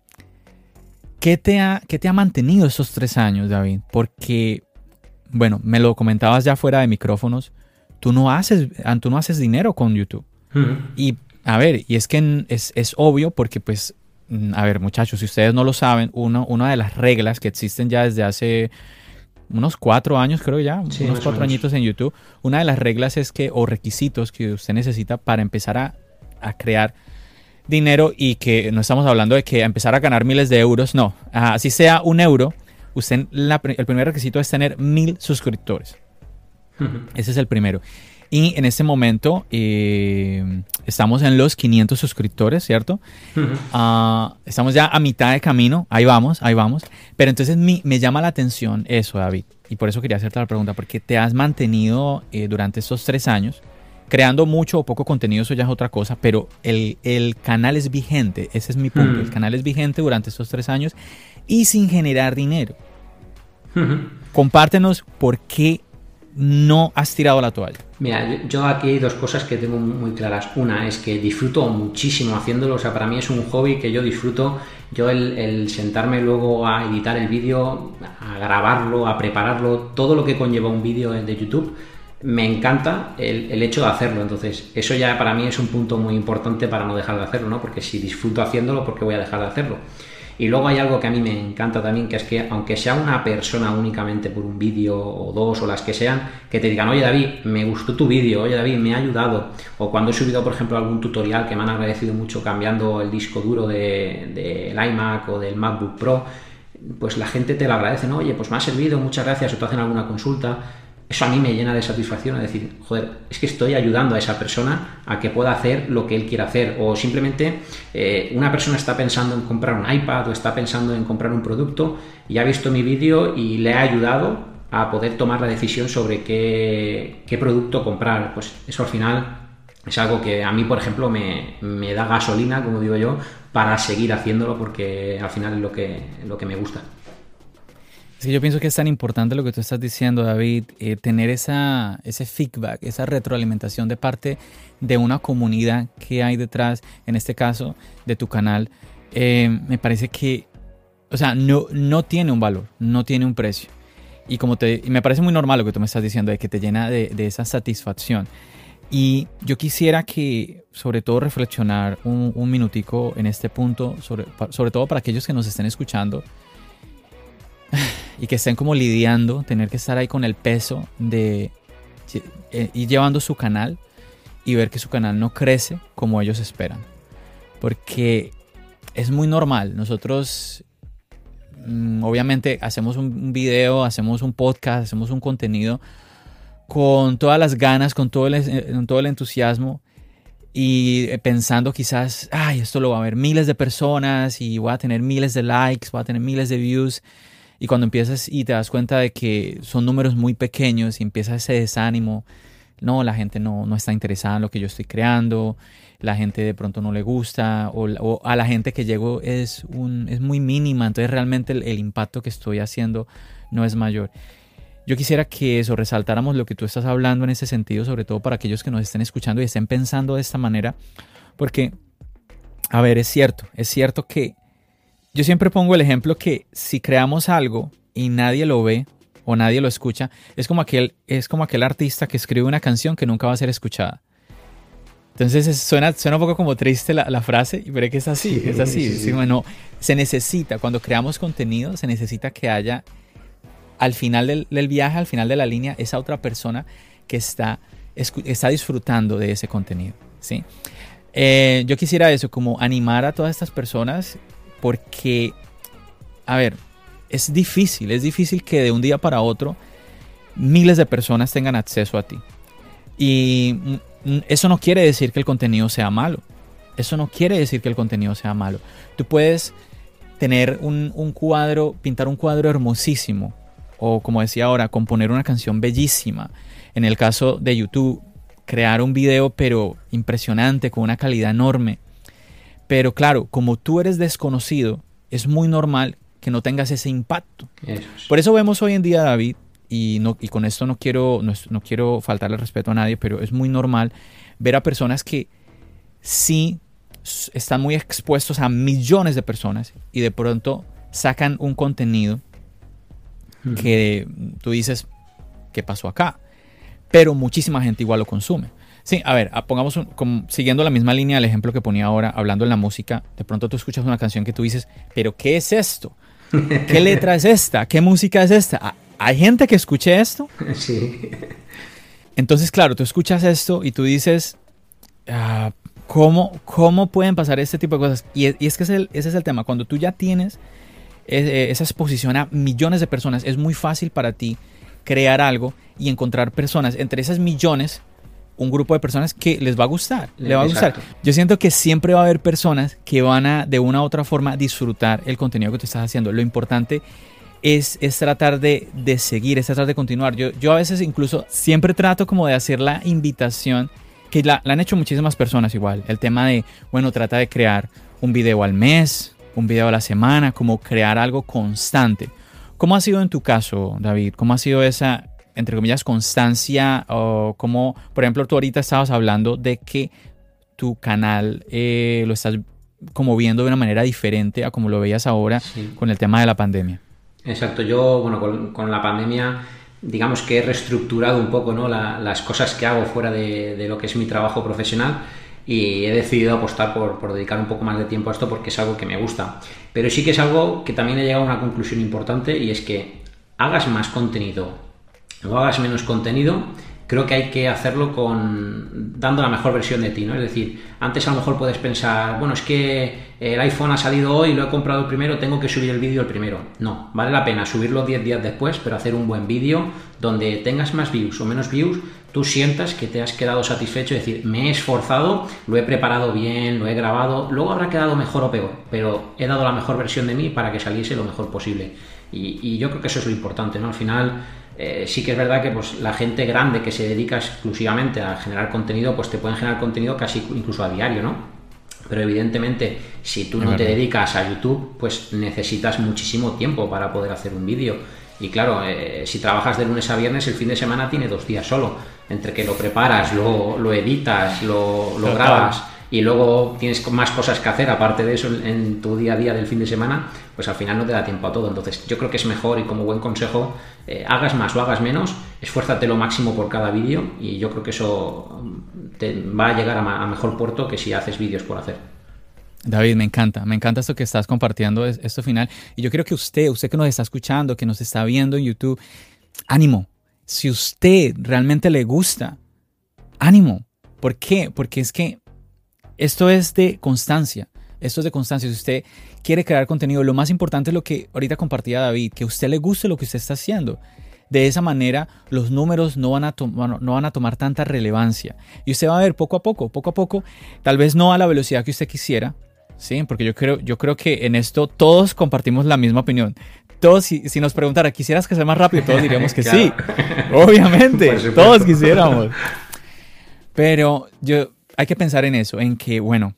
¿Qué te ha, qué te ha mantenido esos tres años, David? Porque, bueno, me lo comentabas ya fuera de micrófonos, tú no haces, tú no haces dinero con YouTube. Y, a ver, y es que es, es, obvio porque, pues, a ver, muchachos, si ustedes no lo saben, uno, una de las reglas que existen ya desde hace unos cuatro años, creo ya, unos cuatro añitos en YouTube, una de las reglas es que, o requisitos que usted necesita para empezar a, crear dinero y que no estamos hablando de que empezar a ganar miles de euros, no, así sea un euro, usted, el primer requisito es tener mil suscriptores. Ese es el primero. Y en este momento, eh, estamos en los 500 suscriptores, ¿cierto? Ah, estamos ya a mitad de camino, ahí vamos, ahí vamos. Pero entonces me llama la atención eso, David, y por eso quería hacerte la pregunta, porque te has mantenido eh, durante estos tres años creando mucho o poco contenido, eso ya es otra cosa, pero el, canal es vigente, ese es mi punto, el canal es vigente durante estos tres años y sin generar dinero. Compártenos por qué no has tirado la toalla. Mira, yo aquí hay dos cosas que tengo muy claras. Una es que disfruto muchísimo haciéndolo, o sea, para mí es un hobby que yo disfruto. Yo el, sentarme luego a editar el vídeo, a grabarlo, a prepararlo, todo lo que conlleva un vídeo de YouTube, me encanta el, el, hecho de hacerlo. Entonces, eso ya para mí es un punto muy importante para no dejar de hacerlo, ¿no? Porque si disfruto haciéndolo, ¿por qué voy a dejar de hacerlo? Y luego hay algo que a mí me encanta también, que es que aunque sea una persona únicamente por un vídeo o dos o las que sean, que te digan, oye David, me gustó tu vídeo, oye David, me ha ayudado. O cuando he subido, por ejemplo, algún tutorial que me han agradecido mucho cambiando el disco duro del de, iMac o del MacBook Pro, pues la gente te lo agradece, ¿no? Oye, pues me ha servido, muchas gracias, o te hacen alguna consulta eso a mí me llena de satisfacción, es decir, joder, es que estoy ayudando a esa persona a que pueda hacer lo que él quiera hacer. O simplemente eh, una persona está pensando en comprar un iPad o está pensando en comprar un producto y ha visto mi vídeo y le ha ayudado a poder tomar la decisión sobre qué, producto comprar. Pues eso al final es algo que a mí, por ejemplo, me, me da gasolina, como digo yo, para seguir haciéndolo porque al final es lo que, lo que me gusta. Que yo pienso que es tan importante lo que tú estás diciendo, David, eh, tener esa, ese feedback, esa retroalimentación de parte de una comunidad que hay detrás, en este caso, de tu canal. Eh, me parece que, o sea, no, no tiene un valor, no tiene un precio. Y como te, me parece muy normal lo que tú me estás diciendo, de que te llena de, de esa satisfacción. Y yo quisiera que, sobre todo, reflexionar un, un minutico en este punto, sobre, sobre todo para aquellos que nos estén escuchando, y que estén como lidiando, tener que estar ahí con el peso de eh, ir llevando su canal y ver que su canal no crece como ellos esperan. Porque es muy normal. Nosotros mm, obviamente hacemos un video, hacemos un podcast, hacemos un contenido con todas las ganas, con todo el, eh, con todo el entusiasmo y pensando quizás, ay, esto lo va a ver miles de personas y voy a tener miles de likes, voy a tener miles de views. Y cuando empiezas y te das cuenta de que son números muy pequeños y empieza ese desánimo, no, la gente no, no está interesada en lo que yo estoy creando, la gente de pronto no le gusta, o, a la gente que llego es, un, es muy mínima, entonces realmente el, impacto que estoy haciendo no es mayor. Yo quisiera que eso, resaltáramos lo que tú estás hablando en ese sentido, sobre todo para aquellos que nos estén escuchando y estén pensando de esta manera, porque, a ver, es cierto, es cierto que yo siempre pongo el ejemplo que si creamos algo y nadie lo ve o nadie lo escucha, es como aquel, es como aquel artista que escribe una canción que nunca va a ser escuchada. Entonces suena, suena un poco como triste la, frase, y veré que es así, es así. bueno, se necesita, cuando creamos contenido, se necesita que haya al final del, viaje, al final de la línea, esa otra persona que está, está disfrutando de ese contenido. ¿sí? Eh, yo quisiera eso, como animar a todas estas personas porque, a ver, es difícil, es difícil que de un día para otro miles de personas tengan acceso a ti. Y eso no quiere decir que el contenido sea malo. Eso no quiere decir que el contenido sea malo. Tú puedes tener un, un, cuadro, pintar un cuadro hermosísimo, o como decía ahora, componer una canción bellísima. En el caso de YouTube, crear un video pero impresionante, con una calidad enorme. Pero claro, como tú eres desconocido, es muy normal que no tengas ese impacto. Por eso vemos hoy en día, David, y, no, y con esto no quiero, no, quiero faltarle respeto a nadie, pero es muy normal ver a personas que sí están muy expuestos a millones de personas y de pronto sacan un contenido que tú dices, ¿qué pasó acá? Pero muchísima gente igual lo consume. Sí, a ver, pongamos como, siguiendo la misma línea del ejemplo que ponía ahora, hablando en la música, de pronto tú escuchas una canción que tú dices, pero ¿qué es esto? ¿Qué letra es esta? ¿Qué música es esta? ¿Hay gente que escuche esto? Sí. Entonces, claro, tú escuchas esto y tú dices, ah, ¿cómo, ¿cómo pueden pasar este tipo de cosas? Y, es que ese es el tema, cuando tú ya tienes eh, esa exposición a millones de personas, es muy fácil para ti crear algo y encontrar personas entre esas millones un grupo de personas que les va a gustar, le va a gustar. Yo siento que siempre va a haber personas que van a de una u otra forma disfrutar el contenido que tú estás haciendo. Lo importante es, es tratar de, de, seguir, es tratar de continuar. Yo, yo a veces incluso siempre trato como de hacer la invitación, que la, la han hecho muchísimas personas igual, el tema de, bueno, trata de crear un video al mes, un video a la semana, como crear algo constante. ¿Cómo ha sido en tu caso, David? ¿Cómo ha sido esa, entre comillas, constancia? O cómo, por ejemplo, tú ahorita estabas hablando de que tu canal eh, lo estás como viendo de una manera diferente a como lo veías ahora con el tema de la pandemia. Exacto, yo, bueno, con, la pandemia, digamos que he reestructurado un poco ¿no? las cosas que hago fuera de, de, lo que es mi trabajo profesional y he decidido apostar por, por, dedicar un poco más de tiempo a esto porque es algo que me gusta. Pero sí que es algo que también he llegado a una conclusión importante y es que hagas más contenido o hagas menos contenido, creo que hay que hacerlo con dando la mejor versión de ti, ¿no? Es decir, antes a lo mejor puedes pensar, bueno, es que el iPhone ha salido hoy, lo he comprado el primero, tengo que subir el vídeo el primero. No, vale la pena subirlo 10 días después, pero hacer un buen vídeo donde tengas más views o menos views, tú sientas que te has quedado satisfecho, es decir, me he esforzado, lo he preparado bien, lo he grabado, luego habrá quedado mejor o peor, pero he dado la mejor versión de mí para que saliese lo mejor posible. Y, y yo creo que eso es lo importante, ¿no? Al final eh, sí que es verdad que pues, la gente grande que se dedica exclusivamente a generar contenido, pues te pueden generar contenido casi incluso a diario, ¿no? Pero evidentemente, si tú no te dedicas a YouTube, pues necesitas muchísimo tiempo para poder hacer un vídeo. Y claro, eh, si trabajas de lunes a viernes, el fin de semana tiene dos días solo. Entre que lo preparas, lo, lo editas, lo, lo grabas y luego tienes más cosas que hacer aparte de eso en, tu día a día del fin de semana, pues al final no te da tiempo a todo. Entonces yo creo que es mejor y como buen consejo, eh, hagas más o hagas menos, esfuérzate lo máximo por cada vídeo y yo creo que eso te va a llegar a, mejor puerto que si haces vídeos por hacer. David, me encanta, me encanta esto que estás compartiendo, esto final. Y yo quiero que usted, usted que nos está escuchando, que nos está viendo en YouTube, ánimo. Si usted realmente le gusta, ánimo. ¿Por qué? Porque es que esto es de constancia. Esto es de constancia. Si usted quiere crear contenido, lo más importante es lo que ahorita compartía David, que a usted le guste lo que usted está haciendo. De esa manera, los números no van, a no van a tomar tanta relevancia. Y usted va a ver poco a poco, poco a poco, tal vez no a la velocidad que usted quisiera, ¿sí? Porque yo creo, yo creo que en esto todos compartimos la misma opinión. Todos, si, si nos preguntara, ¿quisieras que sea más rápido? Todos diríamos que sí. Obviamente, todos quisiéramos. Pero yo, hay que pensar en eso, en que, bueno,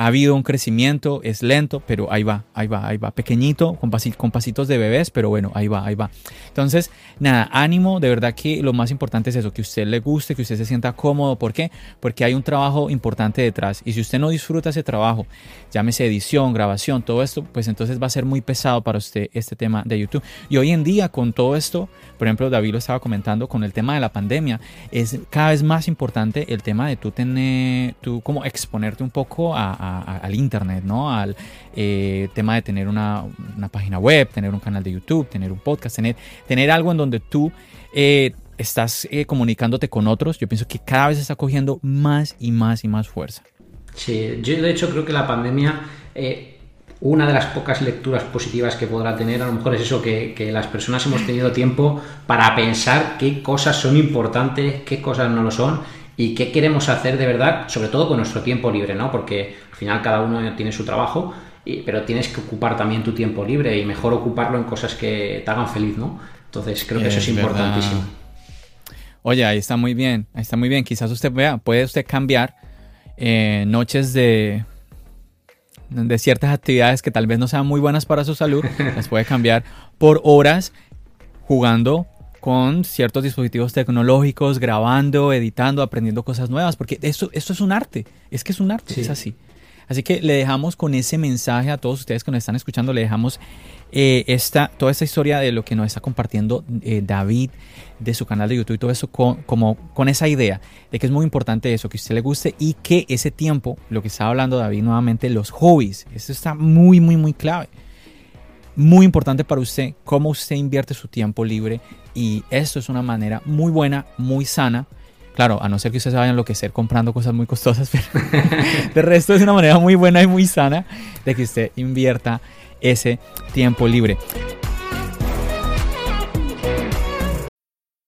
ha habido un crecimiento, es lento, pero ahí va, ahí va, ahí va, pequeñito, con, pasitos de bebés, pero bueno, ahí va, ahí va. Entonces, nada, ánimo, de verdad que lo más importante es eso, que a usted le guste, que usted se sienta cómodo. ¿Por qué? Porque hay un trabajo importante detrás. Y si usted no disfruta ese trabajo, llámese edición, grabación, todo esto, pues entonces va a ser muy pesado para usted este tema de YouTube. Y hoy en día, con todo esto, por ejemplo, David lo estaba comentando con el tema de la pandemia, es cada vez más importante el tema de tú tener, tú como exponerte un poco a al Internet, ¿no? Al eh, tema de tener una, página web, tener un canal de YouTube, tener un podcast, tener, tener algo en donde tú eh, estás eh, comunicándote con otros. Yo pienso que cada vez está cogiendo más y más y más fuerza. Sí, yo de hecho creo que la pandemia una de las pocas lecturas positivas que podrá tener a lo mejor es eso, que, que, las personas hemos tenido tiempo para pensar qué cosas son importantes, qué cosas no lo son y qué queremos hacer de verdad, sobre todo con nuestro tiempo libre, ¿no? Porque al final cada uno tiene su trabajo, pero tienes que ocupar también tu tiempo libre y mejor ocuparlo en cosas que te hagan feliz, ¿no? Entonces creo que eso es importantísimo. Oye, ahí está muy bien, ahí está muy bien. Quizás usted vea, puede usted cambiar eh, noches de, de ciertas actividades que tal vez no sean muy buenas para su salud, las puede cambiar por horas jugando con ciertos dispositivos tecnológicos, grabando, editando, aprendiendo cosas nuevas, porque esto, esto es un arte, es que es un arte, es así. Así que le dejamos con ese mensaje a todos ustedes que nos están escuchando, le dejamos eh, esta, toda esta historia de lo que nos está compartiendo eh, David de su canal de YouTube y todo eso con, como, con esa idea de que es muy importante eso, que a usted le guste y que ese tiempo, lo que estaba hablando David nuevamente, los hobbies, eso está muy, muy, muy clave muy importante para usted cómo usted invierte su tiempo libre y esto es una manera muy buena, muy sana. Claro, a no ser que usted se vaya a enloquecer comprando cosas muy costosas, pero de resto es una manera muy buena y muy sana de que usted invierta ese tiempo libre.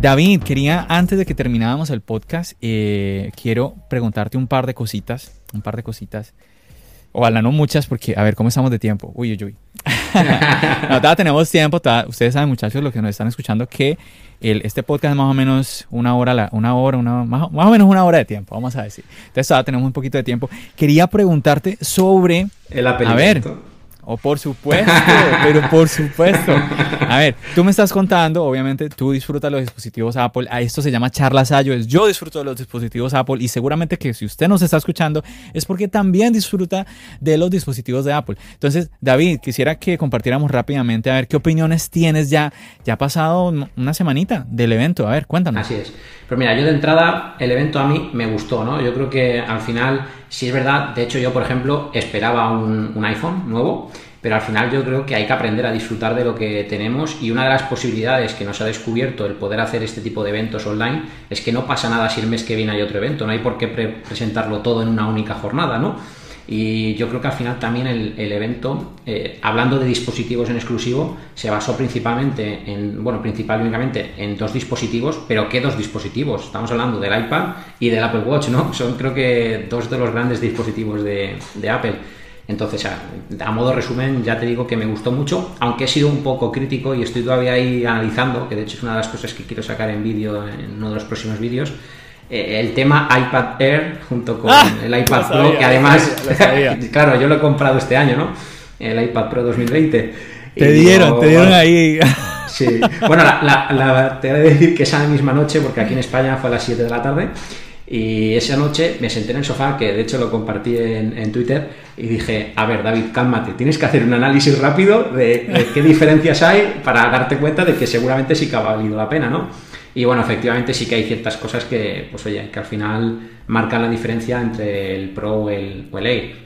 David, quería, antes de que termináramos el podcast, eh, quiero preguntarte un par de cositas, un par de cositas. Ojalá no muchas, porque a ver cómo estamos de tiempo. Uy, uy, uy. no, todavía tenemos tiempo. ustedes saben, muchachos, los que nos están escuchando, que el, este podcast es más o menos una hora, una hora, una, más, más, o menos una hora de tiempo, vamos a decir. Entonces todavía tenemos un poquito de tiempo. Quería preguntarte sobre... El a ver, o por supuesto, pero por supuesto. A ver, tú me estás contando, obviamente tú disfrutas los dispositivos Apple. A esto se llama charlas es Yo disfruto de los dispositivos Apple y seguramente que si usted nos está escuchando es porque también disfruta de los dispositivos de Apple. Entonces, David, quisiera que compartiéramos rápidamente a ver qué opiniones tienes ya. Ya ha pasado una semanita del evento. A ver, cuéntanos. Así es. Pero mira, yo de entrada, el evento a mí me gustó, ¿no? Yo creo que al final si es verdad, de hecho yo, por ejemplo, esperaba un, iPhone nuevo, pero al final yo creo que hay que aprender a disfrutar de lo que tenemos y una de las posibilidades que nos ha descubierto el poder hacer este tipo de eventos online es que no pasa nada si el mes que viene hay otro evento, no hay por qué presentarlo todo en una única jornada, ¿no? Y yo creo que al final también el, evento, eh, hablando de dispositivos en exclusivo, se basó principalmente en, bueno, principal en dos dispositivos, pero ¿qué dos dispositivos? Estamos hablando del iPad y del Apple Watch, ¿no? Son creo que dos de los grandes dispositivos de, Apple. Entonces, a, a, modo resumen, ya te digo que me gustó mucho, aunque he sido un poco crítico y estoy todavía ahí analizando, que de hecho es una de las cosas que quiero sacar en vídeo en uno de los próximos vídeos, el tema iPad Air junto con ah, el iPad Pro, que además, claro, yo lo he comprado este año, ¿no? El iPad Pro 2020. Te dieron, te dieron ahí. Sí. Bueno, la, te voy a decir que esa misma noche, porque aquí en España fue a las 7 de la tarde, y esa noche me senté en el sofá, que de hecho lo compartí en, Twitter, y dije, a ver, David, cálmate, tienes que hacer un análisis rápido de, de qué diferencias hay para darte cuenta de que seguramente sí que ha valido la pena, ¿no? Y bueno, efectivamente sí que hay ciertas cosas que, pues oye, que al final marcan la diferencia entre el Pro o el, o Air.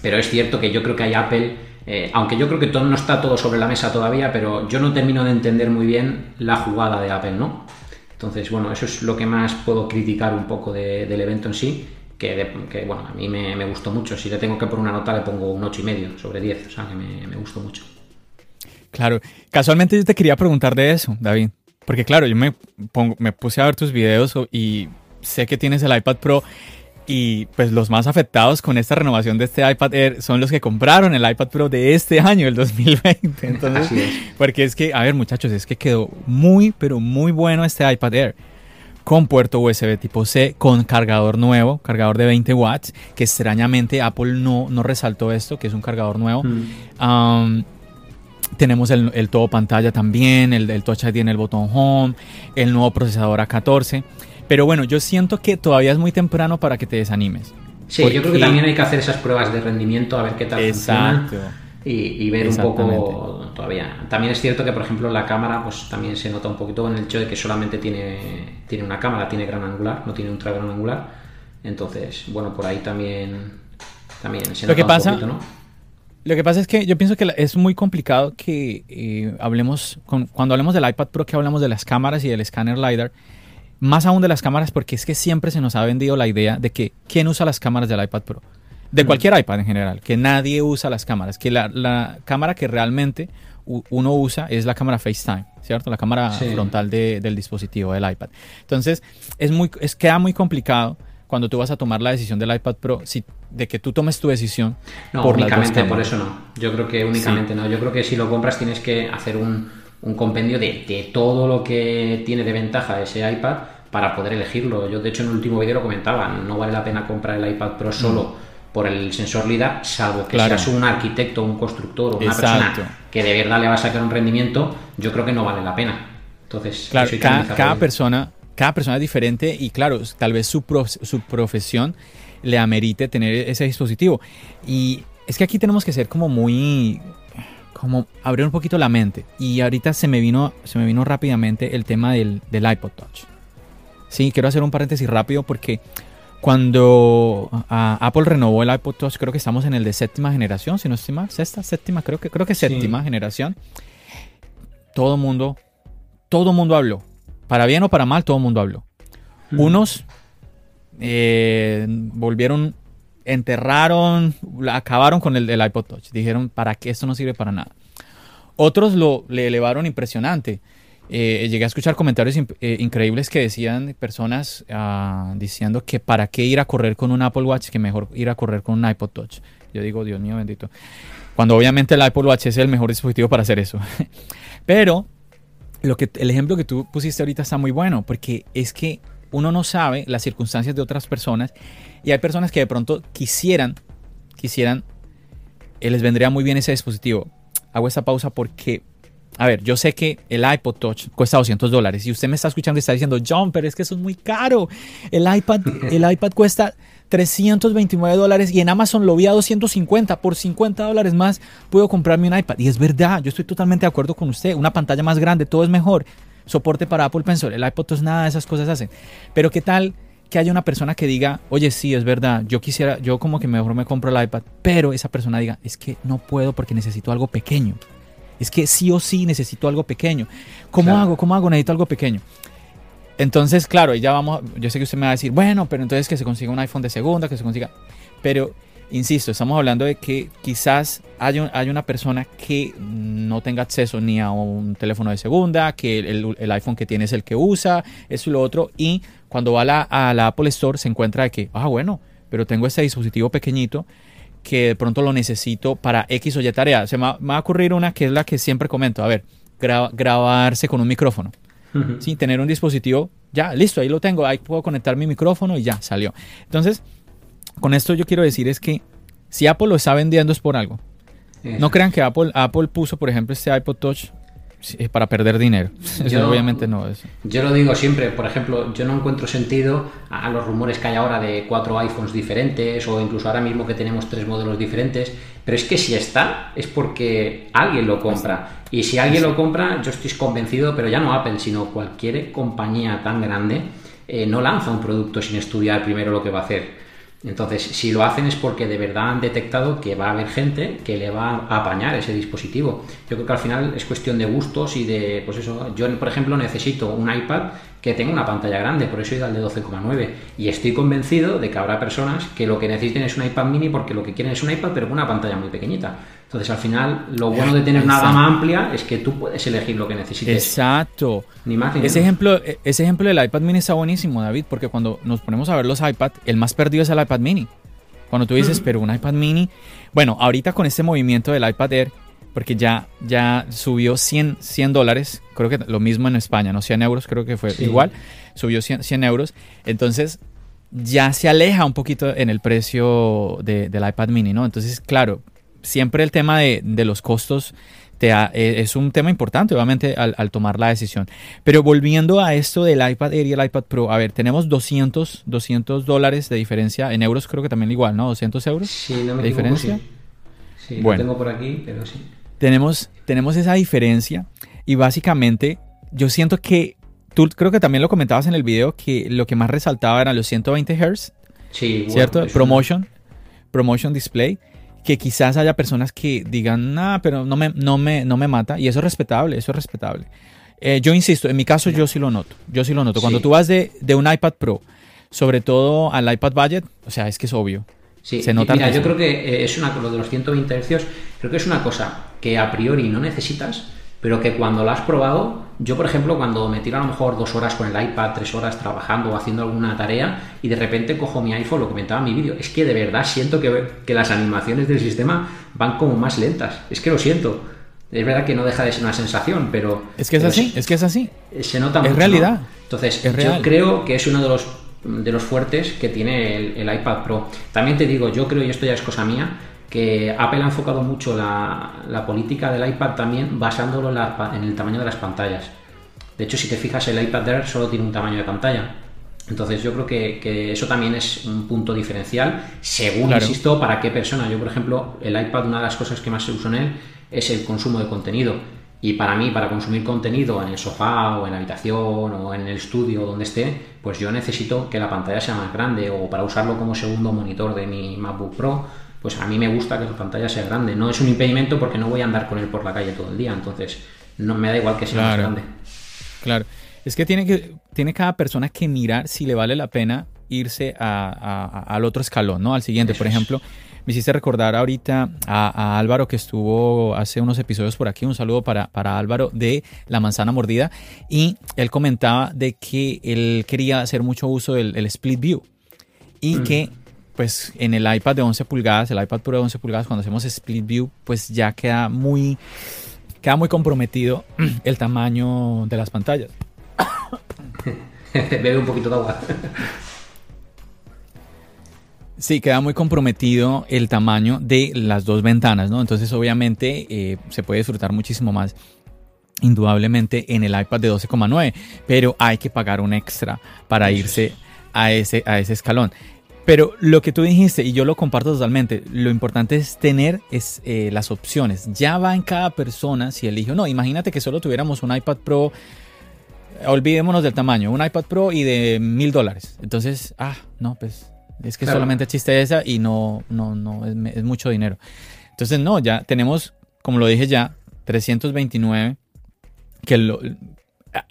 Pero es cierto que yo creo que hay Apple, eh, aunque yo creo que todo, no está todo sobre la mesa todavía, pero yo no termino de entender muy bien la jugada de Apple, ¿no? Entonces, bueno, eso es lo que más puedo criticar un poco del evento en sí, que, que bueno, a mí me, gustó mucho. Si le tengo que poner una nota, le pongo un 8,5 sobre 10, o sea, que me gustó mucho. Claro, casualmente yo te quería preguntar de eso, David. Porque claro, yo me, me puse a ver tus videos y sé que tienes el iPad Pro y pues los más afectados con esta renovación de este iPad Air son los que compraron el iPad Pro de este año, el 2020. Entonces, porque es que, a ver muchachos, es que quedó muy, pero muy bueno este iPad Air. Con puerto USB tipo C, con cargador nuevo, cargador de 20 watts, que extrañamente Apple no, no resaltó esto, que es un cargador nuevo. Mm. Tenemos el, todo pantalla también, el, el Touch ID en el botón Home, el nuevo procesador A14. Pero bueno, yo siento que todavía es muy temprano para que te desanimes. Sí, yo creo que también hay que hacer esas pruebas de rendimiento a ver qué tal Exacto. Y, y, ver un poco todavía. También es cierto que, por ejemplo, la cámara, pues también se nota un poquito con el hecho de que solamente tiene, tiene una cámara, tiene gran angular, no tiene ultra gran angular. Entonces, bueno, por ahí también, también se nota Lo que pasa, un poquito, ¿no? Lo que pasa es que yo pienso que es muy complicado que eh, hablemos, cuando hablemos del iPad Pro, que hablemos de las cámaras y del escáner LiDAR, más aún de las cámaras, porque es que siempre se nos ha vendido la idea de que quién usa las cámaras del iPad Pro. De cualquier iPad en general, que nadie usa las cámaras, que la, cámara que realmente uno usa es la cámara FaceTime, ¿cierto? La cámara frontal del dispositivo, del iPad. Entonces, es muy, es, queda muy complicado cuando tú vas a tomar la decisión del iPad Pro, si, de que tú tomes tu decisión. No, únicamente por eso no. Yo creo que únicamente no. Yo creo que si lo compras tienes que hacer un, compendio de, todo lo que tiene de ventaja ese iPad para poder elegirlo. Yo de hecho en el último vídeo lo comentaba, no vale la pena comprar el iPad Pro solo. Mm. por el sensor LIDAR, salvo que seas un arquitecto, un constructor o una persona que de verdad le va a sacar un rendimiento, yo creo que no vale la pena. Entonces, claro, cada persona cada persona es diferente y claro, tal vez su, su profesión le amerite tener ese dispositivo. Y es que aquí tenemos que ser como muy, como abrir un poquito la mente. Y ahorita se me vino, se me vino rápidamente el tema del, del iPod Touch. Sí, quiero hacer un paréntesis rápido porque cuando ah, Apple renovó el iPod Touch, creo que estamos en el de séptima generación, si no estoy mal, sexta, séptima, creo que, creo que séptima generación. Todo mundo, todo mundo habló. Para bien o para mal, todo el mundo habló. Unos eh, volvieron, enterraron, acabaron con el, el iPod Touch. Dijeron, ¿para qué esto no sirve para nada? Otros lo le elevaron impresionante. Eh, llegué a escuchar comentarios eh, increíbles que decían personas ah, diciendo que para qué ir a correr con un Apple Watch, que mejor ir a correr con un iPod Touch. Yo digo, Dios mío bendito. Cuando obviamente el Apple Watch es el mejor dispositivo para hacer eso. Pero lo que, el ejemplo que tú pusiste ahorita está muy bueno, porque es que uno no sabe las circunstancias de otras personas y hay personas que de pronto quisieran, quisieran, eh, les vendría muy bien ese dispositivo. Hago esta pausa porque, a ver, yo sé que el iPod Touch cuesta 200 dólares y usted me está escuchando y está diciendo, John, pero es que eso es muy caro. El iPad, el iPad cuesta 329 dólares y en Amazon lo vi a 250. Por 50 dólares más puedo comprarme un iPad. Y es verdad, yo estoy totalmente de acuerdo con usted. Una pantalla más grande, todo es mejor. Soporte para Apple Pencil, el iPod Touch, nada de esas cosas hacen. Pero qué tal que haya una persona que diga, oye, sí, es verdad, yo quisiera, yo como que mejor me compro el iPad, pero esa persona diga, es que no puedo porque necesito algo pequeño. Es que sí o sí necesito algo pequeño. ¿Cómo hago? ¿Cómo hago? Necesito algo pequeño. Entonces, claro, ya vamos, yo sé que usted me va a decir, bueno, pero entonces que se consiga un iPhone de segunda, que se consiga... Pero, insisto, estamos hablando de que quizás hay, una persona que no tenga acceso ni a un teléfono de segunda, que el, iPhone que tiene es el que usa, eso y lo otro, y cuando va a la, Apple Store se encuentra de que, ah, bueno, pero tengo este dispositivo pequeñito que de pronto lo necesito para X o Y tarea. Se me va, a ocurrir una que es la que siempre comento, a ver, grabarse con un micrófono sin tener un dispositivo, ya, listo, ahí lo tengo, ahí puedo conectar mi micrófono y ya, salió. Entonces, con esto yo quiero decir es que si Apple lo está vendiendo es por algo. No crean que Apple, Apple puso, por ejemplo, este iPod Touch para perder dinero. Yo, obviamente no. es Yo lo digo siempre, por ejemplo, yo no encuentro sentido a los rumores que hay ahora de cuatro iPhones diferentes o incluso ahora mismo que tenemos tres modelos diferentes, pero es que si está es porque alguien lo compra. Y si alguien lo compra, yo estoy convencido, pero ya no Apple, sino cualquier compañía tan grande, eh, no lanza un producto sin estudiar primero lo que va a hacer. Entonces, si lo hacen es porque de verdad han detectado que va a haber gente que le va a apañar ese dispositivo. Yo creo que al final es cuestión de gustos y de, pues eso, yo por ejemplo necesito un iPad que tenga una pantalla grande, por eso he ido al de 12,9 y estoy convencido de que habrá personas que lo que necesiten es un iPad mini porque lo que quieren es un iPad pero con una pantalla muy pequeñita. Entonces, al final, lo bueno de tener una gama amplia es que tú puedes elegir lo que necesites. Exacto. Ni más ese ejemplo, ese ejemplo del iPad mini está buenísimo, David, porque cuando nos ponemos a ver los iPad, el más perdido es el iPad mini. Cuando tú dices, pero un iPad mini, bueno, ahorita con este movimiento del iPad Air, porque ya, ya subió 100, 100 dólares, creo que lo mismo en España, ¿no? 100 euros, creo que fue igual, subió 100, 100, euros, entonces ya se aleja un poquito en el precio del iPad mini, ¿no? Entonces, claro, siempre el tema de, los costos te e, es un tema importante, obviamente, al, tomar la decisión. Pero volviendo a esto del iPad Air y el iPad Pro, a ver, tenemos 200, 200 dólares de diferencia, en euros creo que también igual, ¿no? 200 euros sí, no me de diferencia. Sí, lo tengo por aquí, pero sí. Tenemos, tenemos esa diferencia y básicamente yo siento que, tú creo que también lo comentabas en el video, que lo que más resaltaba eran los 120 Hz, sí, ¿cierto? Promotion, Promotion Display que quizás haya personas que digan, nah, pero no me, no me, no me mata. Y eso es respetable, eso es respetable. Eh, yo insisto, en mi caso yo sí lo noto. Yo sí lo noto. Cuando tú vas de, de, un iPad Pro, sobre todo al iPad Budget, o sea, es que es obvio. Sí, se nota. Mira, yo creo que eh, es una, lo de los 120 Hz, creo que es una cosa que a priori no necesitas, pero que cuando lo has probado, yo por ejemplo, cuando me tiro a lo mejor dos horas con el iPad, tres horas trabajando o haciendo alguna tarea y de repente cojo mi iPhone, lo comentaba en mi vídeo, es que de verdad siento que, que las animaciones del sistema van como más lentas, es que lo siento. Es verdad que no deja de ser una sensación, pero... Es que es así, es que es así. Se nota mucho. Es realidad. Entonces, yo creo que es uno de los, de los fuertes que tiene el, el iPad Pro. También te digo, yo creo, y esto ya es cosa mía, que Apple ha enfocado mucho la, política del iPad también basándolo en, el tamaño de las pantallas. De hecho, si te fijas, el iPad Air solo tiene un tamaño de pantalla. Entonces yo creo que, eso también es un punto diferencial, según, insisto, para qué persona. Yo, por ejemplo, el iPad, una de las cosas que más se uso en él es el consumo de contenido. Y para mí, para consumir contenido en el sofá o en la habitación o en el estudio donde esté, pues yo necesito que la pantalla sea más grande o para usarlo como segundo monitor de mi MacBook Pro, pues a mí me gusta que la pantalla sea grande. No es un impedimento porque no voy a andar con él por la calle todo el día, entonces no me da igual que sea más grande. Claro, es que tiene, que tiene cada persona que mirar si le vale la pena irse al otro escalón, ¿no? Al siguiente, por ejemplo. Me hiciste recordar ahorita a, Álvaro que estuvo hace unos episodios por aquí. Un saludo para, para Álvaro de La Manzana Mordida. Y él comentaba de que él quería hacer mucho uso del split view. Y mm. que pues en el iPad de 11 pulgadas, el iPad Pro de 11 pulgadas, cuando hacemos split view, pues ya queda muy, queda muy comprometido el tamaño de las pantallas. Bebe un poquito de agua. Sí, queda muy comprometido el tamaño de las dos ventanas, ¿no? Entonces, obviamente, eh, se puede disfrutar muchísimo más, indudablemente, en el iPad de 12,9, pero hay que pagar un extra para irse a ese, a ese escalón. Pero lo que tú dijiste, y yo lo comparto totalmente, lo importante es tener es, eh, las opciones. Ya va en cada persona si elige no. Imagínate que solo tuviéramos un iPad Pro, olvidémonos del tamaño, un iPad Pro y de mil dólares. Entonces, ah, no, pues es que solamente chiste esa y no, no, no, es, mucho dinero. Entonces, no, ya tenemos, como lo dije ya, 329, que lo,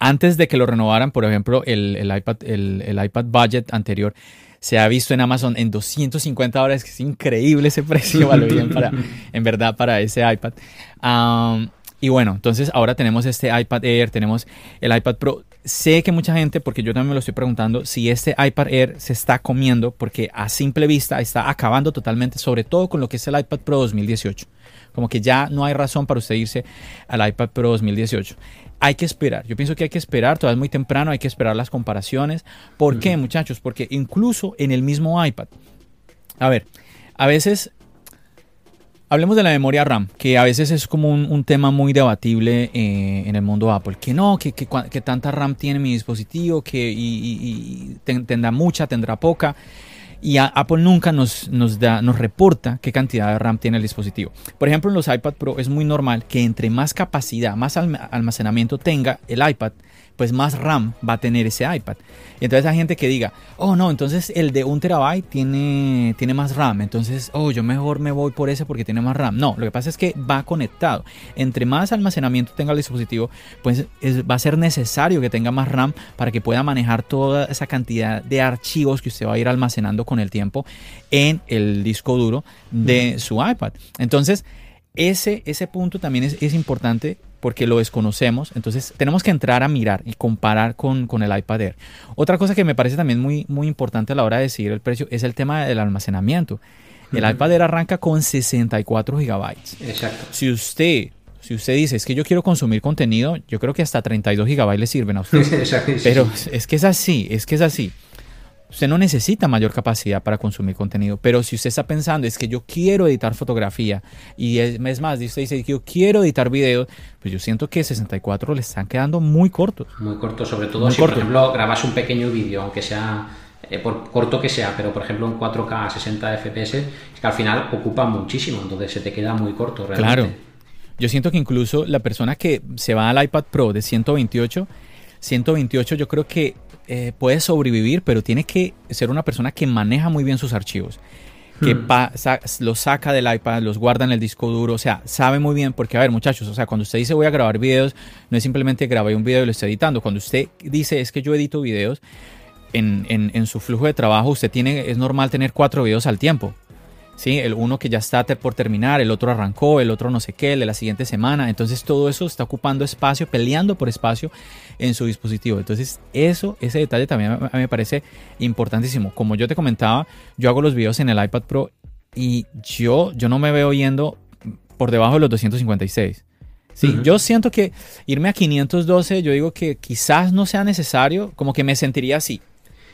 antes de que lo renovaran, por ejemplo, el, iPad, el, iPad Budget anterior, se ha visto en Amazon en 250 dólares, que es increíble ese precio, vale bien para, en verdad, para ese iPad. y bueno, entonces ahora tenemos este iPad Air, tenemos el iPad Pro sé que mucha gente, porque yo también me lo estoy preguntando, si este iPad Air se está comiendo, porque a simple vista está acabando totalmente, sobre todo con lo que es el iPad Pro 2018. Como que ya no hay razón para usted irse al iPad Pro 2018. Hay que esperar. Yo pienso que hay que esperar, todavía es muy temprano, hay que esperar las comparaciones. ¿Por qué, muchachos? Porque incluso en el mismo iPad, a ver, a veces Hablemos de la memoria RAM, que a veces es como un, tema muy debatible eh, en el mundo Apple. Que no, que, tanta RAM tiene mi dispositivo, que y, tendrá mucha, tendrá poca. Y Apple nunca nos, nos, da, nos reporta qué cantidad de RAM tiene el dispositivo. Por ejemplo, en los iPad Pro es muy normal que entre más capacidad, más almacenamiento tenga el iPad, pues más RAM va a tener ese iPad. Y entonces hay gente que diga, oh no, entonces el de un terabyte tiene, tiene más RAM, entonces, oh, yo mejor me voy por ese porque tiene más RAM. No, lo que pasa es que va conectado. Entre más almacenamiento tenga el dispositivo, pues va a ser necesario que tenga más RAM para que pueda manejar toda esa cantidad de archivos que usted va a ir almacenando con el tiempo en el disco duro de su iPad. Entonces, ese, ese punto también es, es importante porque lo desconocemos. Entonces tenemos que entrar a mirar y comparar con, con, el iPad Air. Otra cosa que me parece también muy, muy importante a la hora de decidir el precio es el tema del almacenamiento. El iPad Air arranca con 64 gigabytes. Exacto. Si usted, si usted dice, es que yo quiero consumir contenido, yo creo que hasta 32 gigabytes le sirven a usted. Exacto, Pero es que es así, es que es así. Usted no necesita mayor capacidad para consumir contenido, pero si usted está pensando es que yo quiero editar fotografía y es, más, usted dice que yo quiero editar videos, pues yo siento que 64 le están quedando muy cortos. Muy cortos, sobre todo si por ejemplo grabas un pequeño vídeo, aunque sea eh, por corto que sea, pero por ejemplo en 4K 60 FPS, es que al final ocupa muchísimo, entonces se te queda muy corto realmente. Claro. Yo siento que incluso la persona que se va al iPad Pro de 128, 128 yo creo que eh, puede sobrevivir, pero tiene que ser una persona que maneja muy bien sus archivos. Que hmm. los saca del iPad, los guarda en el disco duro, o sea, sabe muy bien, porque a ver muchachos, o sea, cuando usted dice voy a grabar videos, no es simplemente grabé un video y lo estoy editando, cuando usted dice es que yo edito videos, en, en, en su flujo de trabajo usted tiene, es normal tener cuatro videos al tiempo, ¿sí? El uno que ya está por terminar, el otro arrancó, el otro no sé qué, el de la siguiente semana. Entonces todo eso está ocupando espacio, peleando por espacio en su dispositivo. Entonces eso, ese detalle también a mí me parece importantísimo. Como yo te comentaba, yo hago los videos en el iPad Pro y yo, yo no me veo yendo por debajo de los 256. Sí, yo siento que irme a 512, yo digo que quizás no sea necesario, como que me sentiría así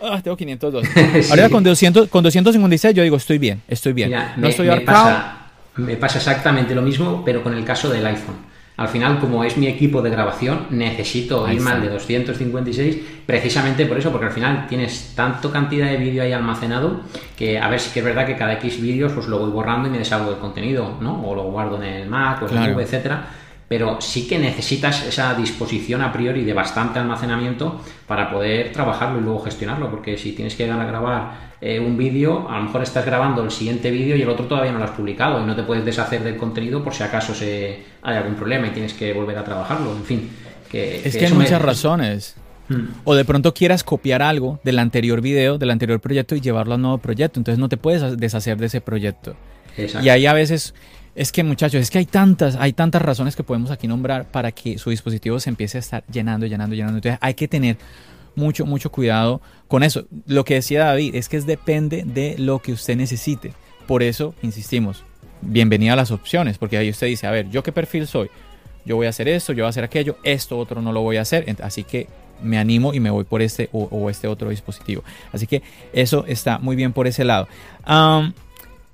ah, tengo 502. Ahora con, 200, con 256 yo digo, estoy bien, estoy bien. no me, estoy me pasa, me pasa exactamente lo mismo, pero con el caso del iPhone. al final, como es mi equipo de grabación, necesito irme al de 256 precisamente por eso, porque al final tienes tanto cantidad de vídeo ahí almacenado que a ver si que es verdad que cada X vídeos pues lo voy borrando y me deshago del contenido, ¿no? O lo guardo en el Mac o en la nube, etcétera pero sí que necesitas esa disposición a priori de bastante almacenamiento para poder trabajarlo y luego gestionarlo, porque si tienes que grabar eh, un vídeo, a lo mejor estás grabando el siguiente vídeo y el otro todavía no lo has publicado y no te puedes deshacer del contenido por si acaso se, hay algún problema y tienes que volver a trabajarlo, en fin. Que, es que, hay muchas razones. Hmm. O de pronto quieras copiar algo del anterior video, del anterior proyecto y llevarlo al nuevo proyecto, entonces no te puedes deshacer de ese proyecto. Y ahí a veces es que muchachos, es que hay tantas, hay tantas razones que podemos aquí nombrar para que su dispositivo se empiece a estar llenando, llenando, llenando. Entonces hay que tener mucho, mucho cuidado con eso. Lo que decía David es que es depende de lo que usted necesite. Por eso, insistimos, bienvenida a las opciones, porque ahí usted dice, a ver, ¿yo qué perfil soy? Yo voy a hacer esto, yo voy a hacer aquello, esto otro no lo voy a hacer, así que me animo y me voy por este o, este otro dispositivo. Así que eso está muy bien por ese lado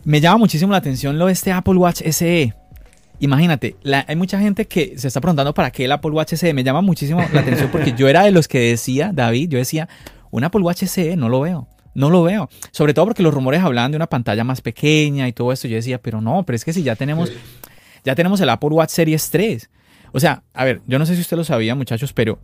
me llama muchísimo la atención lo de este Apple Watch SE. Imagínate, hay mucha gente que se está preguntando para qué el Apple Watch SE. Me llama muchísimo la atención porque yo era de los que decía, David, yo decía, un Apple Watch SE no lo veo. No lo veo. Sobre todo porque los rumores hablaban de una pantalla más pequeña y todo esto. Yo decía, pero no, pero es que si ya tenemos, ya tenemos el Apple Watch Series 3. O sea, a ver, yo no sé si usted lo sabía, muchachos, pero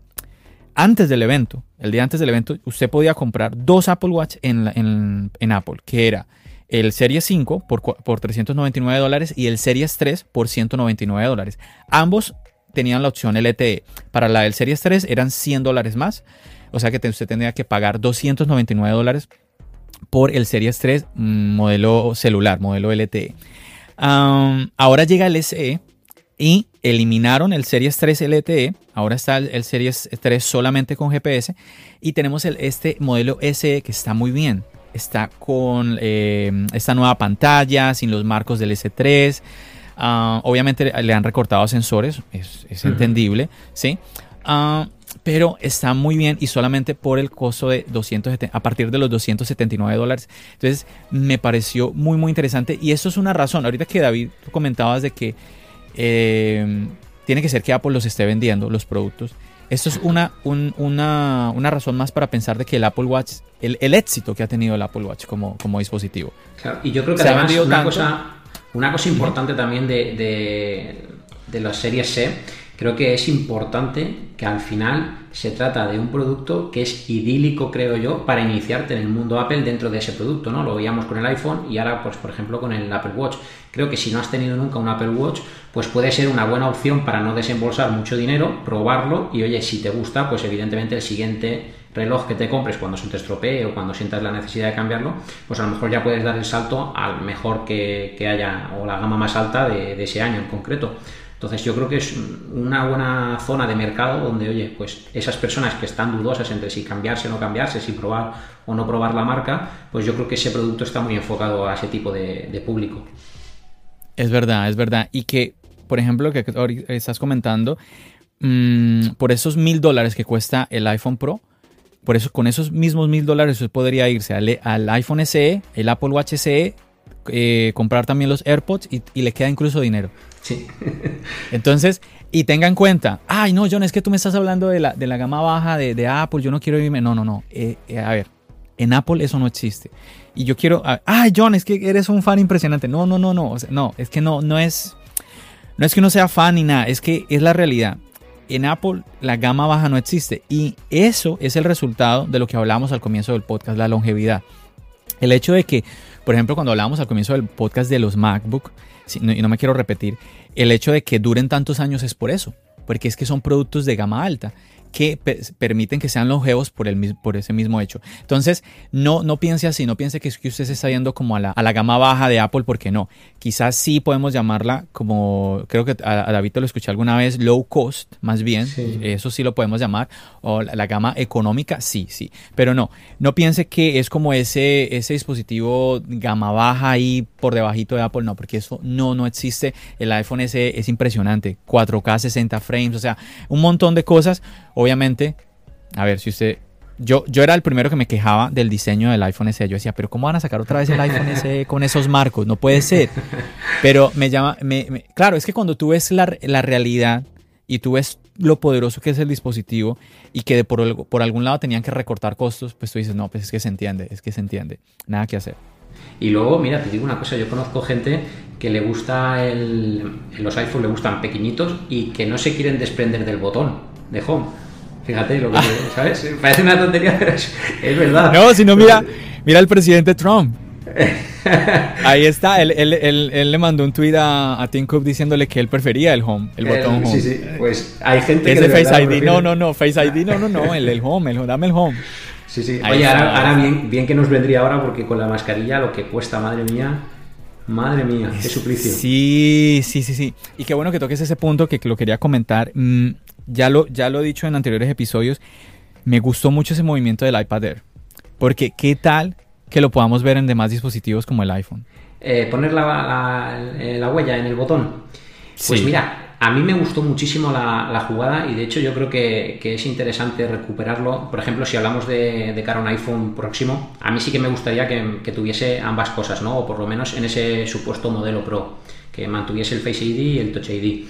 antes del evento, el día antes del evento, usted podía comprar dos Apple Watch en, en, en Apple, que era el Series 5 por, por 399 dólares y el Series 3 por 199 dólares. Ambos tenían la opción LTE. Para la del Series 3 eran 100 dólares más. O sea que usted tendría que pagar 299 dólares por el Series 3 mm, modelo celular, modelo LTE. ahora llega el SE y eliminaron el Series 3 LTE. Ahora está el, Series 3 solamente con GPS. Y tenemos el, este modelo SE que está muy bien está con eh, esta nueva pantalla, sin los marcos del S3. Ah, obviamente le han recortado sensores, es, entendible, ¿sí? Ah, pero está muy bien y solamente por el costo de 270, a partir de los 279 dólares. Entonces me pareció muy, muy interesante y eso es una razón. Ahorita que David comentabas de que eh, tiene que ser que Apple los esté vendiendo, los productos. Esto es una, una, una, razón más para pensar de que el Apple Watch, el, el, éxito que ha tenido el Apple Watch como, como dispositivo. Claro, y yo creo que además una cosa, una cosa importante también de, de, de las series C Creo que es importante que al final se trata de un producto que es idílico, creo yo, para iniciarte en el mundo Apple dentro de ese producto, ¿no? Lo veíamos con el iPhone y ahora, pues, por ejemplo, con el Apple Watch. Creo que si no has tenido nunca un Apple Watch, pues puede ser una buena opción para no desembolsar mucho dinero, probarlo y, oye, si te gusta, pues evidentemente el siguiente reloj que te compres cuando se te estropee o cuando sientas la necesidad de cambiarlo, pues a lo mejor ya puedes dar el salto al mejor que, haya o la gama más alta de ese año en concreto. Entonces yo creo que es una buena zona de mercado donde, oye, pues esas personas que están dudosas entre si cambiarse o no cambiarse, si probar o no probar la marca, pues yo creo que ese producto está muy enfocado a ese tipo de, público. Es verdad, es verdad. Y que, por ejemplo, que estás comentando, mm, por esos mil dólares que cuesta el iPhone Pro, por eso, con esos mismos mil dólares usted podría irse al, iPhone SE, el Apple Watch SE, eh, comprar también los AirPods y, y le queda incluso dinero. Sí. Entonces, y tenga en cuenta, ay, no, John, es que tú me estás hablando de la, de la gama baja de, Apple, yo no quiero irme. No, no, no. Eh, eh, a ver, en Apple eso no existe. Y yo quiero, ay, John, es que eres un fan impresionante. No, no, no, no. no, es que no, no es, no es que uno sea fan ni nada, es que es la realidad. En Apple la gama baja no existe y eso es el resultado de lo que hablamos al comienzo del podcast, la longevidad. El hecho de que, por ejemplo, cuando hablábamos al comienzo del podcast de los MacBook, y no me quiero repetir, el hecho de que duren tantos años es por eso, porque es que son productos de gama alta que permiten que sean longevos por, el, por ese mismo hecho. Entonces, no, no piense así, no piense que, que usted se está yendo como a la, a la, gama baja de Apple, porque no. Quizás sí podemos llamarla como, creo que a, David lo escuché alguna vez, low cost, más bien, eso sí lo podemos llamar, o la, gama económica, sí, sí. Pero no, no piense que es como ese, ese dispositivo gama baja ahí por debajito de Apple, no, porque eso no, no existe. El iPhone S es impresionante, 4K 60 frames, o sea, un montón de cosas Obviamente, a ver, si usted yo, yo era el primero que me quejaba del diseño del iPhone SE. Yo decía, pero ¿cómo van a sacar otra vez el iPhone SE con esos marcos? No puede ser. Pero me llama, me, claro, es que cuando tú ves la, la, realidad y tú ves lo poderoso que es el dispositivo y que de por, por algún lado tenían que recortar costos, pues tú dices, no, pues es que se entiende, es que se entiende. Nada que hacer. Y luego, mira, te digo una cosa, yo conozco gente que le gusta el, los iPhones le gustan pequeñitos y que no se quieren desprender del botón de home. Fíjate lo que, ¿sabes? Parece una tontería, pero es, verdad. No, si no, mira, mira el presidente Trump. Ahí está, él, él, él, le mandó un tweet a, a Tim Cook diciéndole que él prefería el home, el botón home. Sí, sí, pues hay gente que. de Face ID, no, no, no, Face ID, no, no, no, el, el home, el, dame el home. Sí, sí. Oye, ahora, bien, bien que nos vendría ahora porque con la mascarilla lo que cuesta, madre mía. Madre mía, qué suplicio. Sí, sí, sí, sí. Y qué bueno que toques ese punto que lo quería comentar. Mm, ya, lo, ya lo he dicho en anteriores episodios. Me gustó mucho ese movimiento del iPad Air. Porque qué tal que lo podamos ver en demás dispositivos como el iPhone. Eh, poner la, la, huella en el botón. Pues mira, a mí me gustó muchísimo la, jugada y de hecho yo creo que, es interesante recuperarlo. Por ejemplo, si hablamos de, cara a un iPhone próximo, a mí sí que me gustaría que, tuviese ambas cosas, ¿no? O por lo menos en ese supuesto modelo Pro, que mantuviese el Face ID y el Touch ID.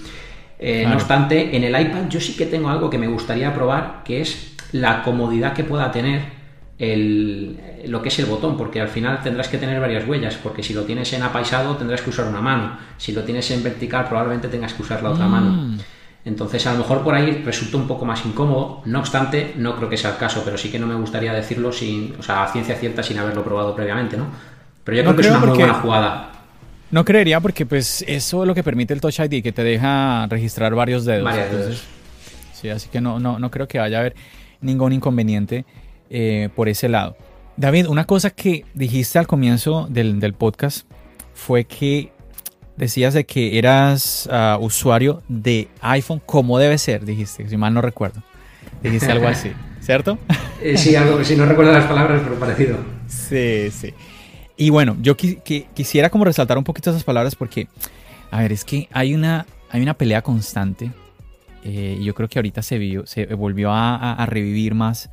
Eh, no obstante, en el iPad yo sí que tengo algo que me gustaría probar, que es la comodidad que pueda tener el, lo que es el botón, porque al final tendrás que tener varias huellas, porque si lo tienes en apaisado tendrás que usar una mano, si lo tienes en vertical probablemente tengas que usar la otra mano. Mm. Entonces a lo mejor por ahí resulta un poco más incómodo, no obstante no creo que sea el caso, pero sí que no me gustaría decirlo sin, o sea, a ciencia cierta sin haberlo probado previamente, ¿no? Pero yo creo que es una muy buena jugada. No creería porque pues eso es lo que permite el Touch ID, que te deja registrar varios dedos. Sí, así que no, no, no creo que vaya a haber ningún inconveniente. Eh, por ese lado. David, una cosa que dijiste al comienzo del, podcast fue que decías de que eras ah, usuario de iPhone como debe ser, dijiste, si mal no recuerdo. Dijiste algo así, ¿cierto? Eh, sí, algo, si no recuerdo las palabras, pero parecido. Sí, sí. Y bueno, yo quisiera como resaltar un poquito esas palabras porque, a ver, es que hay una, hay una pelea constante. Eh, y yo creo que ahorita se, vio, se volvió a revivir más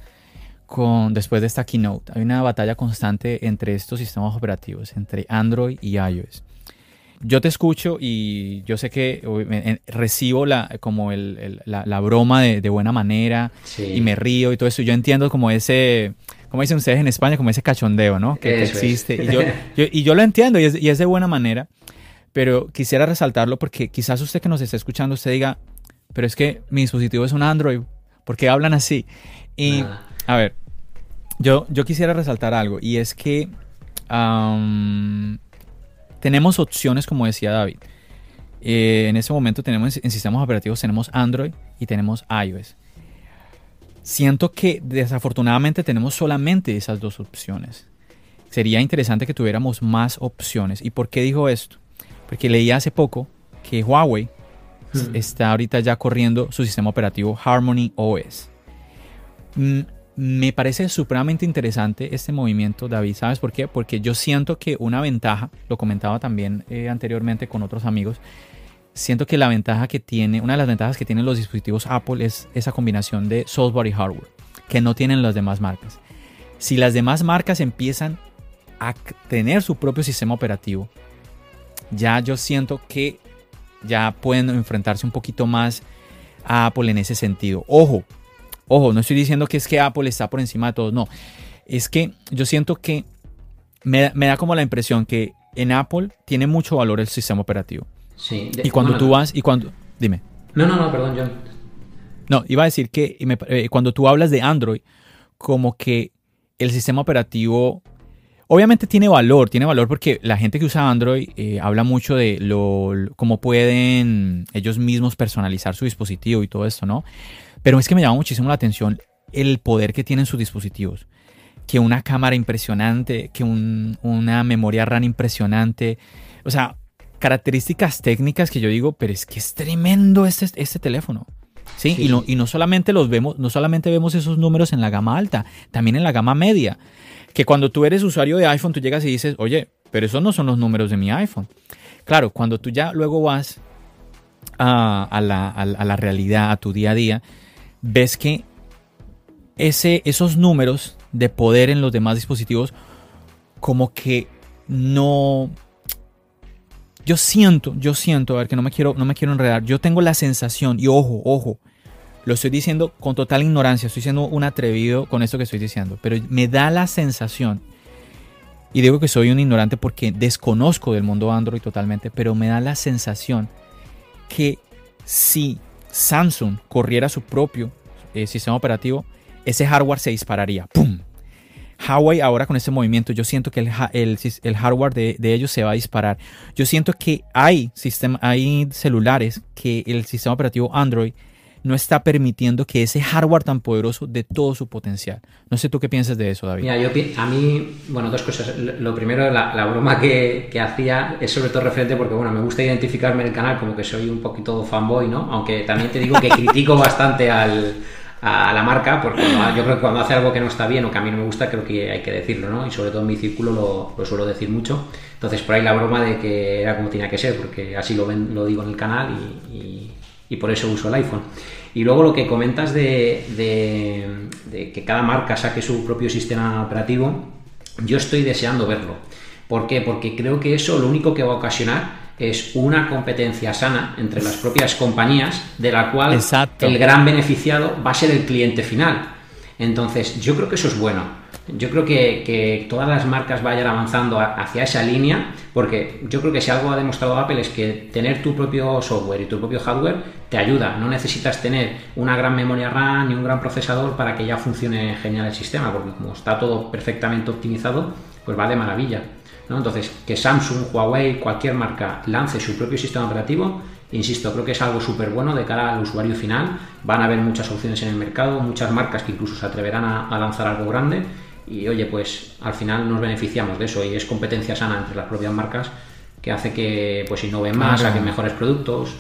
después de esta keynote. Hay una batalla constante entre estos sistemas operativos, entre Android y iOS. Yo te escucho y yo sé que recibo la, como la, broma de, buena manera y me río y todo eso. Yo entiendo como ese, como dicen ustedes en España, como ese cachondeo, ¿no? Que, existe. Y, yo, y yo lo entiendo y es, y es de buena manera, pero quisiera resaltarlo porque quizás usted que nos está escuchando, usted diga, pero es que mi dispositivo es un Android, porque hablan así? Y a ver, yo, yo quisiera resaltar algo y es que tenemos opciones, como decía David. Eh, en este momento tenemos en sistemas operativos tenemos Android y tenemos iOS. Siento que desafortunadamente tenemos solamente esas dos opciones. Sería interesante que tuviéramos más opciones. ¿Y por qué digo esto? Porque leí hace poco que Huawei hmm. está ahorita ya corriendo su sistema operativo Harmony OS. Mm, me parece supremamente interesante este movimiento, David. ¿Sabes por qué? Porque yo siento que una ventaja, lo comentaba también eh, anteriormente con otros amigos, siento que la ventaja que tiene, una de las ventajas que tienen los dispositivos Apple es esa combinación de software y hardware, que no tienen las demás marcas. Si las demás marcas empiezan a tener su propio sistema operativo, ya yo siento que ya pueden enfrentarse un poquito más a Apple en ese sentido. Ojo, Ojo, no estoy diciendo que es que Apple está por encima de todos, no. Es que yo siento que me, da como la impresión que en Apple tiene mucho valor el sistema operativo. Sí. y cuando tú vas, y cuando... Dime. No, no, no, perdón, John. No, iba a decir que eh, cuando tú hablas de Android, como que el sistema operativo obviamente tiene valor, tiene valor porque la gente que usa Android eh, habla mucho de lo, cómo pueden ellos mismos personalizar su dispositivo y todo esto, ¿no? Pero es que me llama muchísimo la atención el poder que tienen sus dispositivos. Que una cámara impresionante, que una memoria RAM impresionante. O sea, características técnicas que yo digo, pero es que es tremendo este, este teléfono. ¿sí? Y, no, y, no, solamente los vemos, no solamente vemos esos números en la gama alta, también en la gama media. Que cuando tú eres usuario de iPhone, tú llegas y dices, oye, pero esos no son los números de mi iPhone. Claro, cuando tú ya luego vas a, la, a la realidad, a tu día a día, ves que ese, esos números de poder en los demás dispositivos como que no... Yo siento, yo siento, a ver que no me quiero, no me quiero enredar, yo tengo la sensación, y ojo, ojo, lo estoy diciendo con total ignorancia, estoy siendo un atrevido con esto que estoy diciendo, pero me da la sensación, y digo que soy un ignorante porque desconozco del mundo Android totalmente, pero me da la sensación que si Samsung corriera su propio eh, sistema operativo, ese hardware se dispararía. ¡Pum! Huawei ahora con este movimiento, yo siento que el, el, hardware de, de, ellos se va a disparar. Yo siento que hay, sistema, hay celulares que el sistema operativo Android no está permitiendo que ese hardware tan poderoso dé todo su potencial. No sé tú qué piensas de eso, David. Mira, yo, a mí, bueno, dos cosas. Lo primero, la, la broma que, que, hacía es sobre todo referente porque, bueno, me gusta identificarme en el canal como que soy un poquito fanboy, ¿no? Aunque también te digo que critico bastante al a la marca, porque yo creo que cuando hace algo que no está bien o que a mí no me gusta, creo que hay que decirlo, ¿no? Y sobre todo en mi círculo lo, lo suelo decir mucho. Entonces, por ahí la broma de que era como tenía que ser, porque así lo, ven, lo digo en el canal y, y, por eso uso el iPhone. Y luego lo que comentas de, de, de, que cada marca saque su propio sistema operativo, yo estoy deseando verlo. ¿Por qué? Porque creo que eso lo único que va a ocasionar es una competencia sana entre las propias compañías, de la cual el gran beneficiado va a ser el cliente final. Entonces, yo creo que eso es bueno. Yo creo que, todas las marcas vayan avanzando hacia esa línea, porque yo creo que si algo ha demostrado Apple es que tener tu propio software y tu propio hardware te ayuda. No necesitas tener una gran memoria RAM ni un gran procesador para que ya funcione genial el sistema, porque como está todo perfectamente optimizado, pues va de maravilla. Entonces, que Samsung, Huawei, cualquier marca lance su propio sistema operativo, insisto, creo que es algo súper bueno de cara al usuario final. Van a haber muchas opciones en el mercado, muchas marcas que incluso se atreverán a, lanzar algo grande. Y oye, pues al final nos beneficiamos de eso y es competencia sana entre las propias marcas que hace que pues innoven más, saquen mejores productos.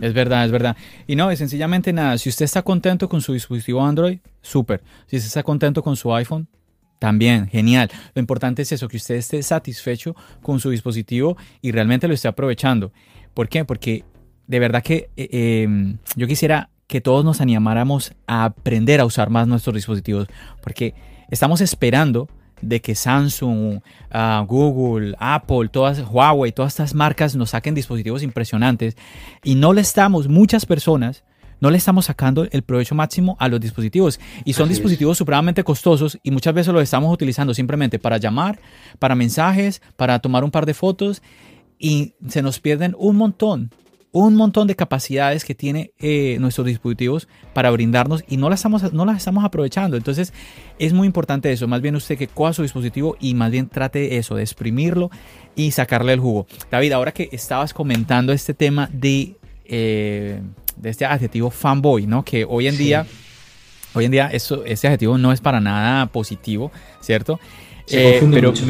Es verdad, es verdad. Y no, es sencillamente nada. Si usted está contento con su dispositivo Android, súper. Si usted está contento con su iPhone, también, genial. Lo importante es eso, que usted esté satisfecho con su dispositivo y realmente lo esté aprovechando. ¿Por qué? Porque de verdad que eh, em, yo quisiera que todos nos animáramos a aprender a usar más nuestros dispositivos, porque estamos esperando de que Samsung, ah, Google, Apple, todas Huawei, todas estas marcas nos saquen dispositivos impresionantes y no le estamos, muchas personas no le estamos sacando el provecho máximo a los dispositivos. Y son dispositivos supremamente costosos y muchas veces los estamos utilizando simplemente para llamar, para mensajes, para tomar un par de fotos y se nos pierden un montón, un montón de capacidades que tiene eh, nuestros dispositivos para brindarnos y no las, estamos, no las estamos aprovechando. Entonces es muy importante eso. Más bien usted que coja su dispositivo y más bien trate eso, de exprimirlo y sacarle el jugo. David, ahora que estabas comentando este tema de... Eh, de este adjetivo fanboy, ¿no? Que hoy en día, hoy en día eso, ese adjetivo no es para nada positivo, ¿cierto? Se eh, pero mucho.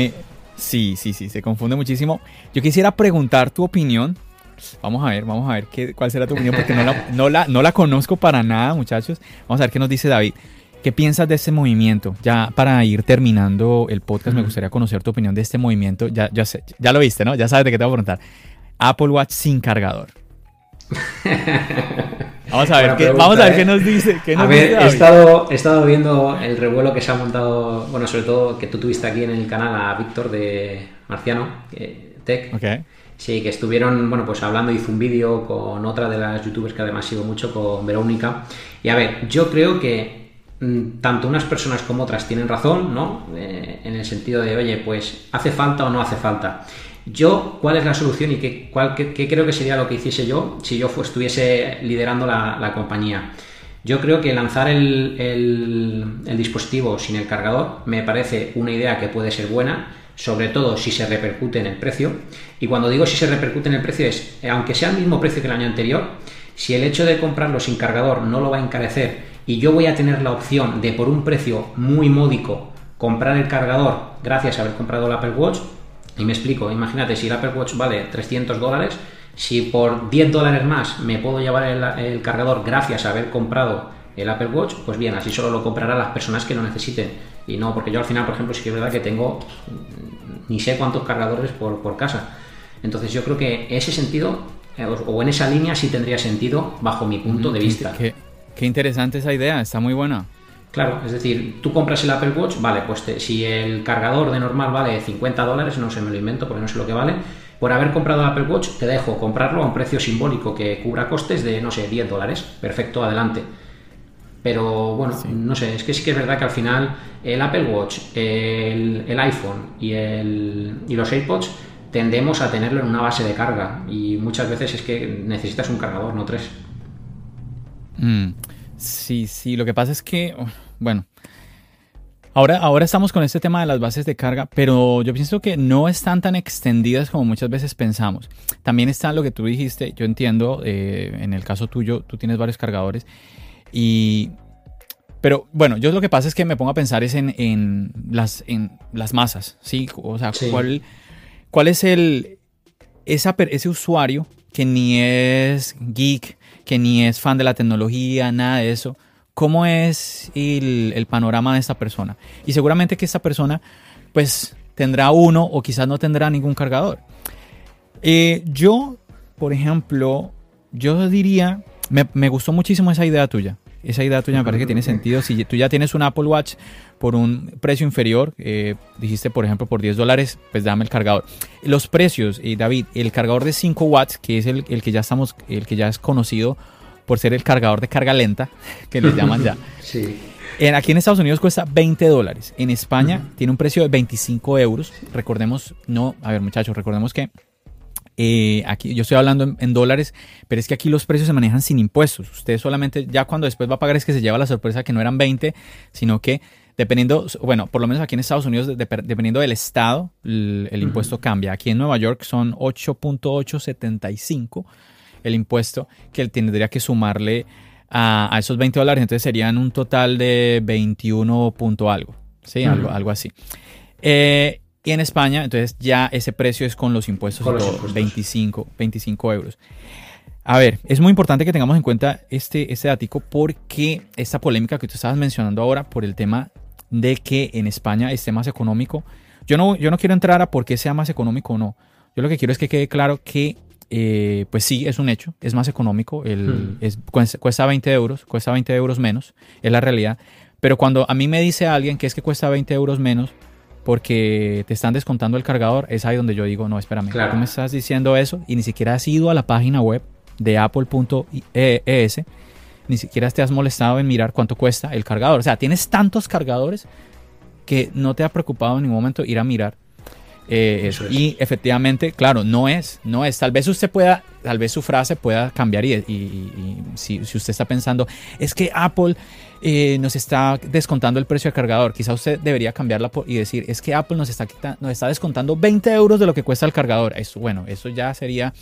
sí, sí, sí, se confunde muchísimo. Yo quisiera preguntar tu opinión. Vamos a ver, vamos a ver qué, cuál será tu opinión, porque no la, no, la, no la conozco para nada, muchachos. Vamos a ver qué nos dice David. ¿Qué piensas de este movimiento? Ya para ir terminando el podcast, me gustaría conocer tu opinión de este movimiento. Ya, ya, sé, ya lo viste, ¿no? Ya sabes de qué te voy a preguntar. Apple Watch sin cargador. Vamos a ver, qué, vamos a ver qué ¿eh? nos dice. a ver, he, estado, he estado viendo el revuelo que se ha montado, bueno, sobre todo que tú tuviste aquí en el canal a Víctor de Marciano, Tech. Okay. Sí, que estuvieron, bueno, pues hablando, hizo un vídeo con otra de las youtubers que además sigo mucho, con Verónica. Y a ver, yo creo que mm, tanto unas personas como otras tienen razón, ¿no? Eh, en el sentido de, oye, pues hace falta o no hace falta. Yo, ¿cuál es la solución y qué, cuál, qué, creo que sería lo que hiciese yo si yo estuviese liderando la, compañía? Yo creo que lanzar el, el, dispositivo sin el cargador me parece una idea que puede ser buena, sobre todo si se repercute en el precio. Y cuando digo si se repercute en el precio es, aunque sea el mismo precio que el año anterior, si el hecho de comprarlo sin cargador no lo va a encarecer y yo voy a tener la opción de por un precio muy módico comprar el cargador gracias a haber comprado el Apple Watch, y me explico, imagínate, si el Apple Watch vale 300 dólares, si por 10 dólares más me puedo llevar el, cargador gracias a haber comprado el Apple Watch, pues bien, así solo lo comprarán las personas que lo necesiten. Y no, porque yo al final, por ejemplo, sí que es verdad que tengo mm, ni sé cuántos cargadores por, casa. Entonces yo creo que ese sentido, eh, o en esa línea sí tendría sentido bajo mi punto de vista. Qué interesante esa idea, está muy buena. Claro, es decir, tú compras el Apple Watch, vale, pues si el cargador de normal vale 50 dólares, no se me lo invento porque no sé lo que vale, por haber comprado el Apple Watch te dejo comprarlo a un precio simbólico que cubra costes de, no sé, 10 dólares. Perfecto, adelante. Pero bueno, no sé, es que sí que es verdad que al final el Apple Watch, el, iPhone y, el, y los AirPods tendemos a tenerlo en una base de carga y muchas veces es que necesitas un cargador, no tres. Mm, sí, sí, lo que pasa es que, oh, bueno, ahora, ahora estamos con este tema de las bases de carga, pero yo pienso que no están tan extendidas como muchas veces pensamos. También está lo que tú dijiste, yo entiendo, eh, en el caso tuyo, tú tienes varios cargadores y pero bueno, yo lo que pasa es que me pongo a pensar es en, las, en las masas, ¿sí? O sea, ¿cuál, ¿cuál es el, esa, ese usuario que ni es geek, que ni es fan de la tecnología, nada de eso? ¿Cómo es el, panorama de esta persona? Y seguramente que esta persona, pues, tendrá uno o quizás no tendrá ningún cargador. Eh, yo, por ejemplo, yo diría, me, me gustó muchísimo esa idea tuya esa idea tuya me parece que tiene sentido. Si tú ya tienes un Apple Watch por un precio inferior, eh, dijiste por ejemplo por 10 dólares, pues dame el cargador. Los precios, y David, el cargador de 5 watts, que es el, que ya estamos, el que ya es conocido por ser el cargador de carga lenta, que le llaman ya. sí. En, aquí en Estados Unidos cuesta 20 dólares. En España tiene un precio de 25 euros. Recordemos, no, a ver muchachos, recordemos que eh, aquí yo estoy hablando en, dólares, pero es que aquí los precios se manejan sin impuestos. Usted solamente, ya cuando después va a pagar es que se lleva la sorpresa que no eran 20, sino que dependiendo, bueno, por lo menos aquí en Estados Unidos, dependiendo del estado, el, impuesto cambia. Aquí en Nueva York son 8.875 el impuesto que él tendría que sumarle a, esos 20 dólares, entonces serían un total de 21 punto algo, ¿sí? algo, algo así. Eh, y en España, entonces ya ese precio es con los impuestos, de 25, 25 euros. A ver, es muy importante que tengamos en cuenta este, este datico porque esta polémica que tú estabas mencionando ahora por el tema de que en España esté más económico. Yo no, yo no quiero entrar a por qué sea más económico o no. Yo lo que quiero es que quede claro que, eh, pues sí, es un hecho, es más económico, el, hmm. cuesta 20 euros, cuesta 20 euros menos, es la realidad. Pero cuando a mí me dice alguien que es que cuesta 20 euros menos, porque te están descontando el cargador, es ahí donde yo digo, no, espérame, tú me estás diciendo eso y ni siquiera has ido a la página web de apple.es, ni siquiera te has molestado en mirar cuánto cuesta el cargador. O sea, tienes tantos cargadores que no te ha preocupado en ningún momento ir a mirar eh, eso. Y efectivamente, claro, no es, no es. Tal vez usted pueda, tal vez su frase pueda cambiar y, si, usted está pensando, es que Apple eh, nos está descontando el precio del cargador, quizá usted debería cambiarla y decir, es que Apple nos está, nos está descontando 20 euros de lo que cuesta el cargador. Eso, bueno, eso ya sería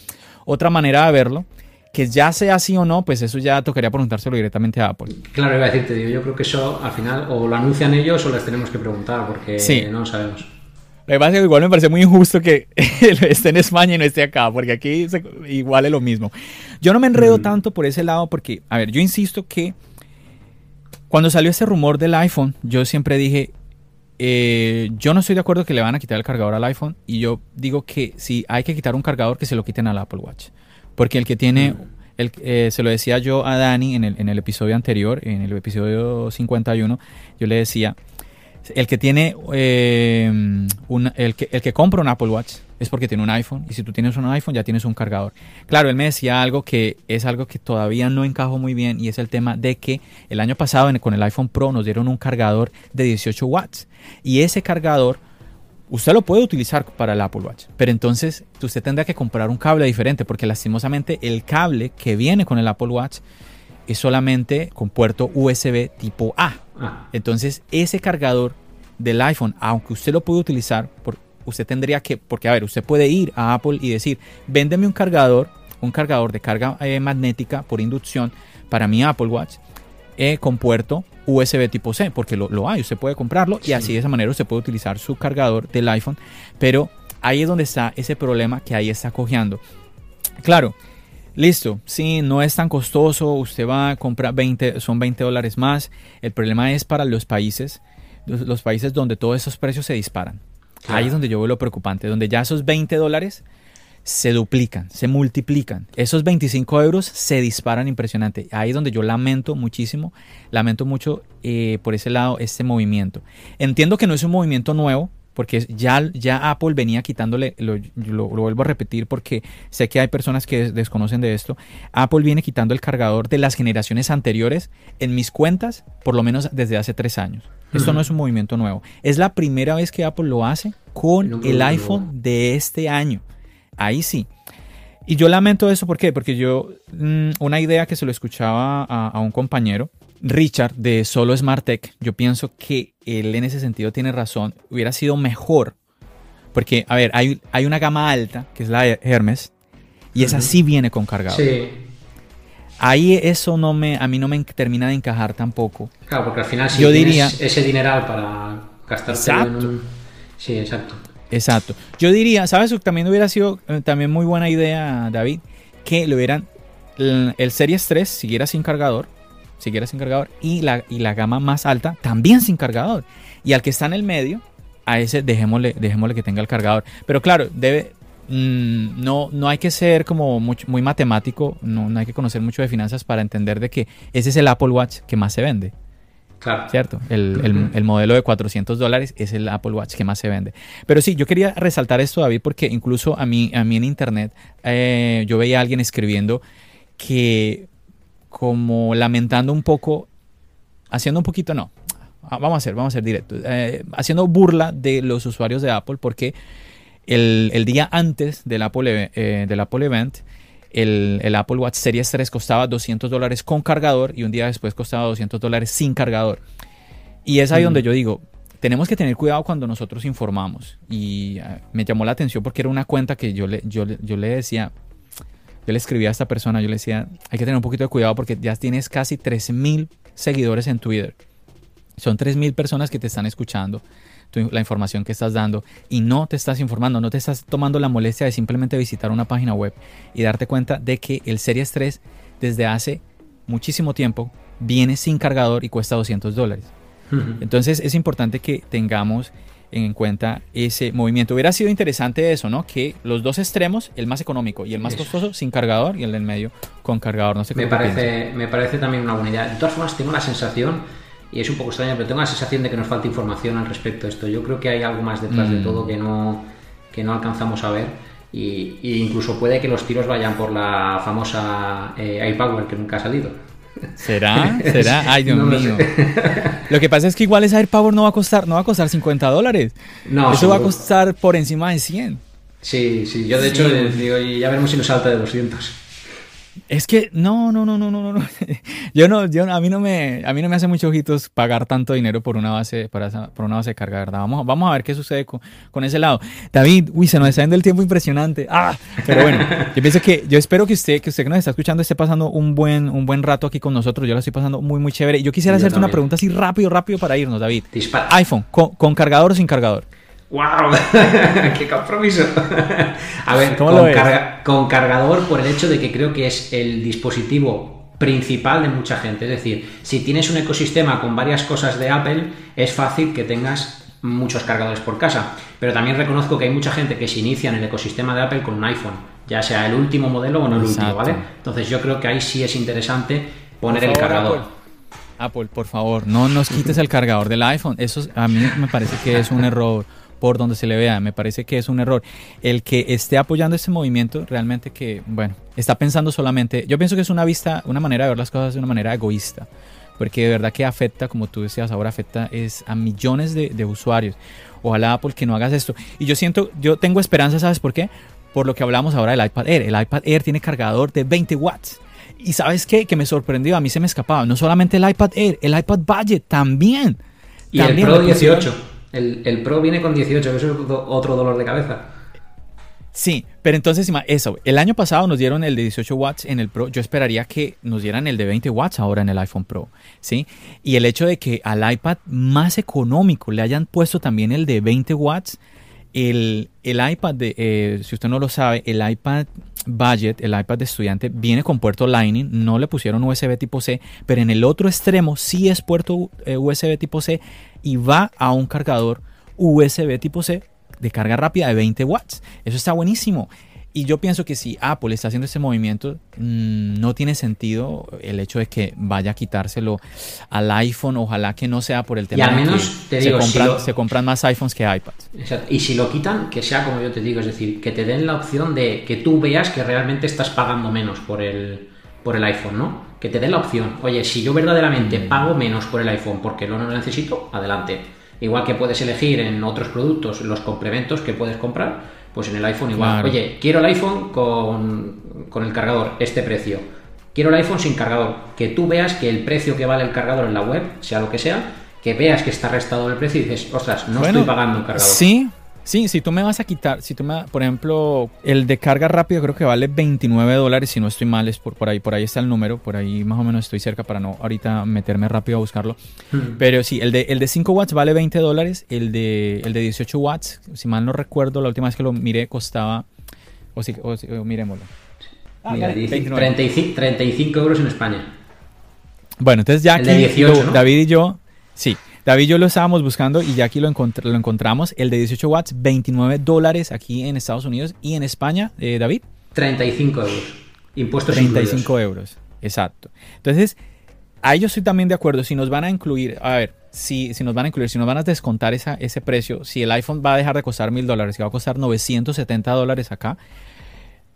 otra manera de verlo. Que ya sea así o no, pues eso ya tocaría preguntárselo directamente a Apple. Claro, iba a decirte, digo, yo creo que eso al final o lo anuncian ellos o les tenemos que preguntar porque no sabemos. Lo que pasa es que igual me parece muy injusto que esté en España y no esté acá, porque aquí igual es lo mismo. Yo no me enredo mm. tanto por ese lado porque, a ver, yo insisto que cuando salió ese rumor del iPhone, yo siempre dije, eh, yo no estoy de acuerdo que le van a quitar el cargador al iPhone y yo digo que si hay que quitar un cargador, que se lo quiten al Apple Watch. Porque el que tiene, mm. el, eh, se lo decía yo a Dani en el, en el episodio anterior, en el episodio 51, yo le decía el que tiene eh, el, que, el que compra un Apple Watch es porque tiene un iPhone y si tú tienes un iPhone ya tienes un cargador. Claro, él me decía algo que es algo que todavía no encajo muy bien y es el tema de que el año pasado con el iPhone Pro nos dieron un cargador de 18 watts y ese cargador usted lo puede utilizar para el Apple Watch, pero entonces usted tendrá que comprar un cable diferente porque lastimosamente el cable que viene con el Apple Watch es solamente con puerto USB tipo A. Ah. Entonces, ese cargador del iPhone, aunque usted lo puede utilizar, usted tendría que, porque a ver, usted puede ir a Apple y decir, véndeme un cargador, un cargador de carga eh, magnética por inducción para mi Apple Watch eh, con puerto USB tipo C, porque lo, hay, usted puede comprarlo y así de esa manera usted puede utilizar su cargador del iPhone, pero ahí es donde está ese problema que ahí está cojeando. Claro, Listo, sí, no es tan costoso, usted va a comprar 20, son 20 dólares más. El problema es para los países, los, países donde todos esos precios se disparan. Ahí es donde yo veo lo preocupante, donde ya esos 20 dólares se duplican, se multiplican. Esos 25 euros se disparan impresionante. Ahí es donde yo lamento muchísimo, lamento mucho eh, por ese lado este movimiento. Entiendo que no es un movimiento nuevo, porque ya, ya Apple venía quitándole, lo, lo, vuelvo a repetir porque sé que hay personas que desconocen de esto, Apple viene quitando el cargador de las generaciones anteriores en mis cuentas, por lo menos desde hace tres años. Esto no es un movimiento nuevo. Es la primera vez que Apple lo hace con el iPhone de este año. Ahí sí. Y yo lamento eso, ¿por qué? Porque yo, mm, una idea que se lo escuchaba a, a un compañero, Richard de Solo Smart Tech, yo pienso que él en ese sentido tiene razón, hubiera sido mejor. Porque, a ver, hay, hay una gama alta, que es la Hermes, y esa sí viene con cargador. Sí. Ahí eso no me, a mí no me termina de encajar tampoco. Claro, porque al final si yo diría, ese dineral para gastarse en un... Sí, exacto. Exacto. Yo diría, ¿sabes? También hubiera sido eh, también muy buena idea, David, que lo hubieran el, el Series 3 siguiera sin cargador siquiera sin cargador, y la, y la gama más alta también sin cargador. Y al que está en el medio, a ese dejémosle, dejémosle que tenga el cargador. Pero claro, debe, mm, no, no hay que ser como muy, matemático, no, no, hay que conocer mucho de finanzas para entender de que ese es el Apple Watch que más se vende. Claro. ¿Cierto? El, el, modelo de 400 dólares es el Apple Watch que más se vende. Pero sí, yo quería resaltar esto, David, porque incluso a mí, a mí en internet eh, yo veía a alguien escribiendo que como lamentando un poco, haciendo un poquito, no, ah, vamos a hacer, vamos a ser directos, eh, haciendo burla de los usuarios de Apple porque el, día antes del Apple, eh, del Apple Event, el, Apple Watch Series 3 costaba 200 dólares con cargador y un día después costaba 200 dólares sin cargador. Y es ahí donde yo digo, tenemos que tener cuidado cuando nosotros informamos. Y eh, me llamó la atención porque era una cuenta que yo le, yo, yo le decía, yo le escribí a esta persona, yo le decía, hay que tener un poquito de cuidado porque ya tienes casi 3.000 seguidores en Twitter. Son 3.000 personas que te están escuchando la información que estás dando y no te estás informando, no te estás tomando la molestia de simplemente visitar una página web y darte cuenta de que el Series 3 desde hace muchísimo tiempo viene sin cargador y cuesta 200 dólares. Entonces es importante que tengamos en cuenta ese movimiento. Hubiera sido interesante eso, ¿no? Que los dos extremos, el más económico y el más costoso, sin cargador, y el del medio con cargador. No sé me parece, me parece también una buena idea. De todas formas, tengo la sensación, y es un poco extraño, pero tengo la sensación de que nos falta información al respecto de esto. Yo creo que hay algo más detrás de mm. todo que no, que no alcanzamos a ver. Y, incluso puede que los tiros vayan por la famosa eh, iPower que nunca ha salido. ¿Será? ¿Será? Ay, Dios mío. Lo que pasa es que igual esa AirPower no va a costar, no va a costar 50 dólares. No, Eso va a costar por encima de 100. Sí, sí. Yo de hecho digo, ya veremos si nos salta de 200. Es que no, no, no, no, no, no. Yo no, yo a mí no me, a mí no me hace mucho ojitos pagar tanto dinero por una base, para por una base de carga, ¿verdad? Vamos, vamos a ver qué sucede con, con, ese lado. David, uy, se nos está yendo el tiempo impresionante. Ah, pero bueno, yo pienso que, yo espero que usted, que usted que nos está escuchando esté pasando un buen, un buen rato aquí con nosotros. Yo lo estoy pasando muy, muy chévere. Yo quisiera hacerte una pregunta así rápido, rápido para irnos, David. iPhone, ¿con cargador o sin cargador? ¡Wow! ¡Qué compromiso! A ver, con, cargador por el hecho de que creo que es el dispositivo principal de mucha gente. Es decir, si tienes un ecosistema con varias cosas de Apple, es fácil que tengas muchos cargadores por casa. Pero también reconozco que hay mucha gente que se inicia en el ecosistema de Apple con un iPhone, ya sea el último modelo o no el último, ¿vale? Entonces yo creo que ahí sí es interesante poner el cargador. Apple. Apple, por favor, no nos quites el cargador del iPhone. Eso a mí me parece que es un error por donde se le vea. Me parece que es un error. El que esté apoyando este movimiento realmente que, bueno, está pensando solamente, yo pienso que es una vista, una manera de ver las cosas de una manera egoísta, porque de verdad que afecta, como tú decías ahora, afecta es a millones de, usuarios. Ojalá Apple que no hagas esto. Y yo siento, yo tengo esperanza, ¿sabes por qué? Por lo que hablamos ahora del iPad Air. El iPad Air tiene cargador de 20 watts. Y sabes qué? Que me sorprendió, a mí se me escapaba. No solamente el iPad Air, el iPad Budget también. Y el Pro 18. El, Pro viene con 18, que eso es otro dolor de cabeza. Sí, pero entonces, eso, el año pasado nos dieron el de 18 watts en el Pro, yo esperaría que nos dieran el de 20 watts ahora en el iPhone Pro, ¿sí? Y el hecho de que al iPad más económico le hayan puesto también el de 20 watts, el, iPad, de, eh, si usted no lo sabe, el iPad Budget, el iPad de estudiante, viene con puerto Lightning, no le pusieron USB tipo C, pero en el otro extremo sí es puerto eh, USB tipo C y va a un cargador USB tipo C de carga rápida de 20 watts. Eso está buenísimo. Y yo pienso que si Apple está haciendo este movimiento, mm, no tiene sentido el hecho de que vaya a quitárselo al iPhone. Ojalá que no sea por el tema Y al de menos, que te digo, se, si compran, lo- se compran más iPhones que iPads. Exacto. Y si lo quitan, que sea como yo te digo, es decir, que te den la opción de que tú veas que realmente estás pagando menos por el, por el iPhone, ¿no? Que te den la opción. Oye, si yo verdaderamente Mm. pago menos por el iPhone porque no lo necesito, adelante. Igual que puedes elegir en otros productos los complementos que puedes comprar, pues en el iPhone igual. Claro. Oye, quiero el iPhone con, con el cargador, este precio. Quiero el iPhone sin cargador. Que tú veas que el precio que vale el cargador en la web, sea lo que sea, que veas que está restado el precio y dices, ostras, no Bueno, estoy pagando un cargador. Sí, sí, si tú me vas a quitar, si tú me, por ejemplo, el de carga rápida creo que vale 29 dólares, si no estoy mal, es por, por ahí, por ahí está el número, por ahí más o menos estoy cerca para no ahorita meterme rápido a buscarlo. Hmm. Pero sí, el de, el de 5 watts vale 20 dólares, el de, el de 18 watts, si mal no recuerdo, la última vez que lo miré costaba, o sí, o sí, o miremoslo. Ah, Mira, vale, dice 29. 35, 35 euros en España. Bueno, entonces ya El aquí de 18, lo- ¿no? David y yo, sí, David y yo lo estábamos buscando y ya aquí lo, encont- lo encontramos. El de 18 watts, 29 dólares aquí en Estados Unidos y en España, eh, David, 35 euros. Impuestos 35 incluidos. euros. Exacto. Entonces, ahí yo estoy también de acuerdo. Si nos van a incluir, a ver, si, si nos van a incluir, si nos van a descontar esa, ese precio, si el iPhone va a dejar de costar mil dólares, que va a costar 970 dólares acá,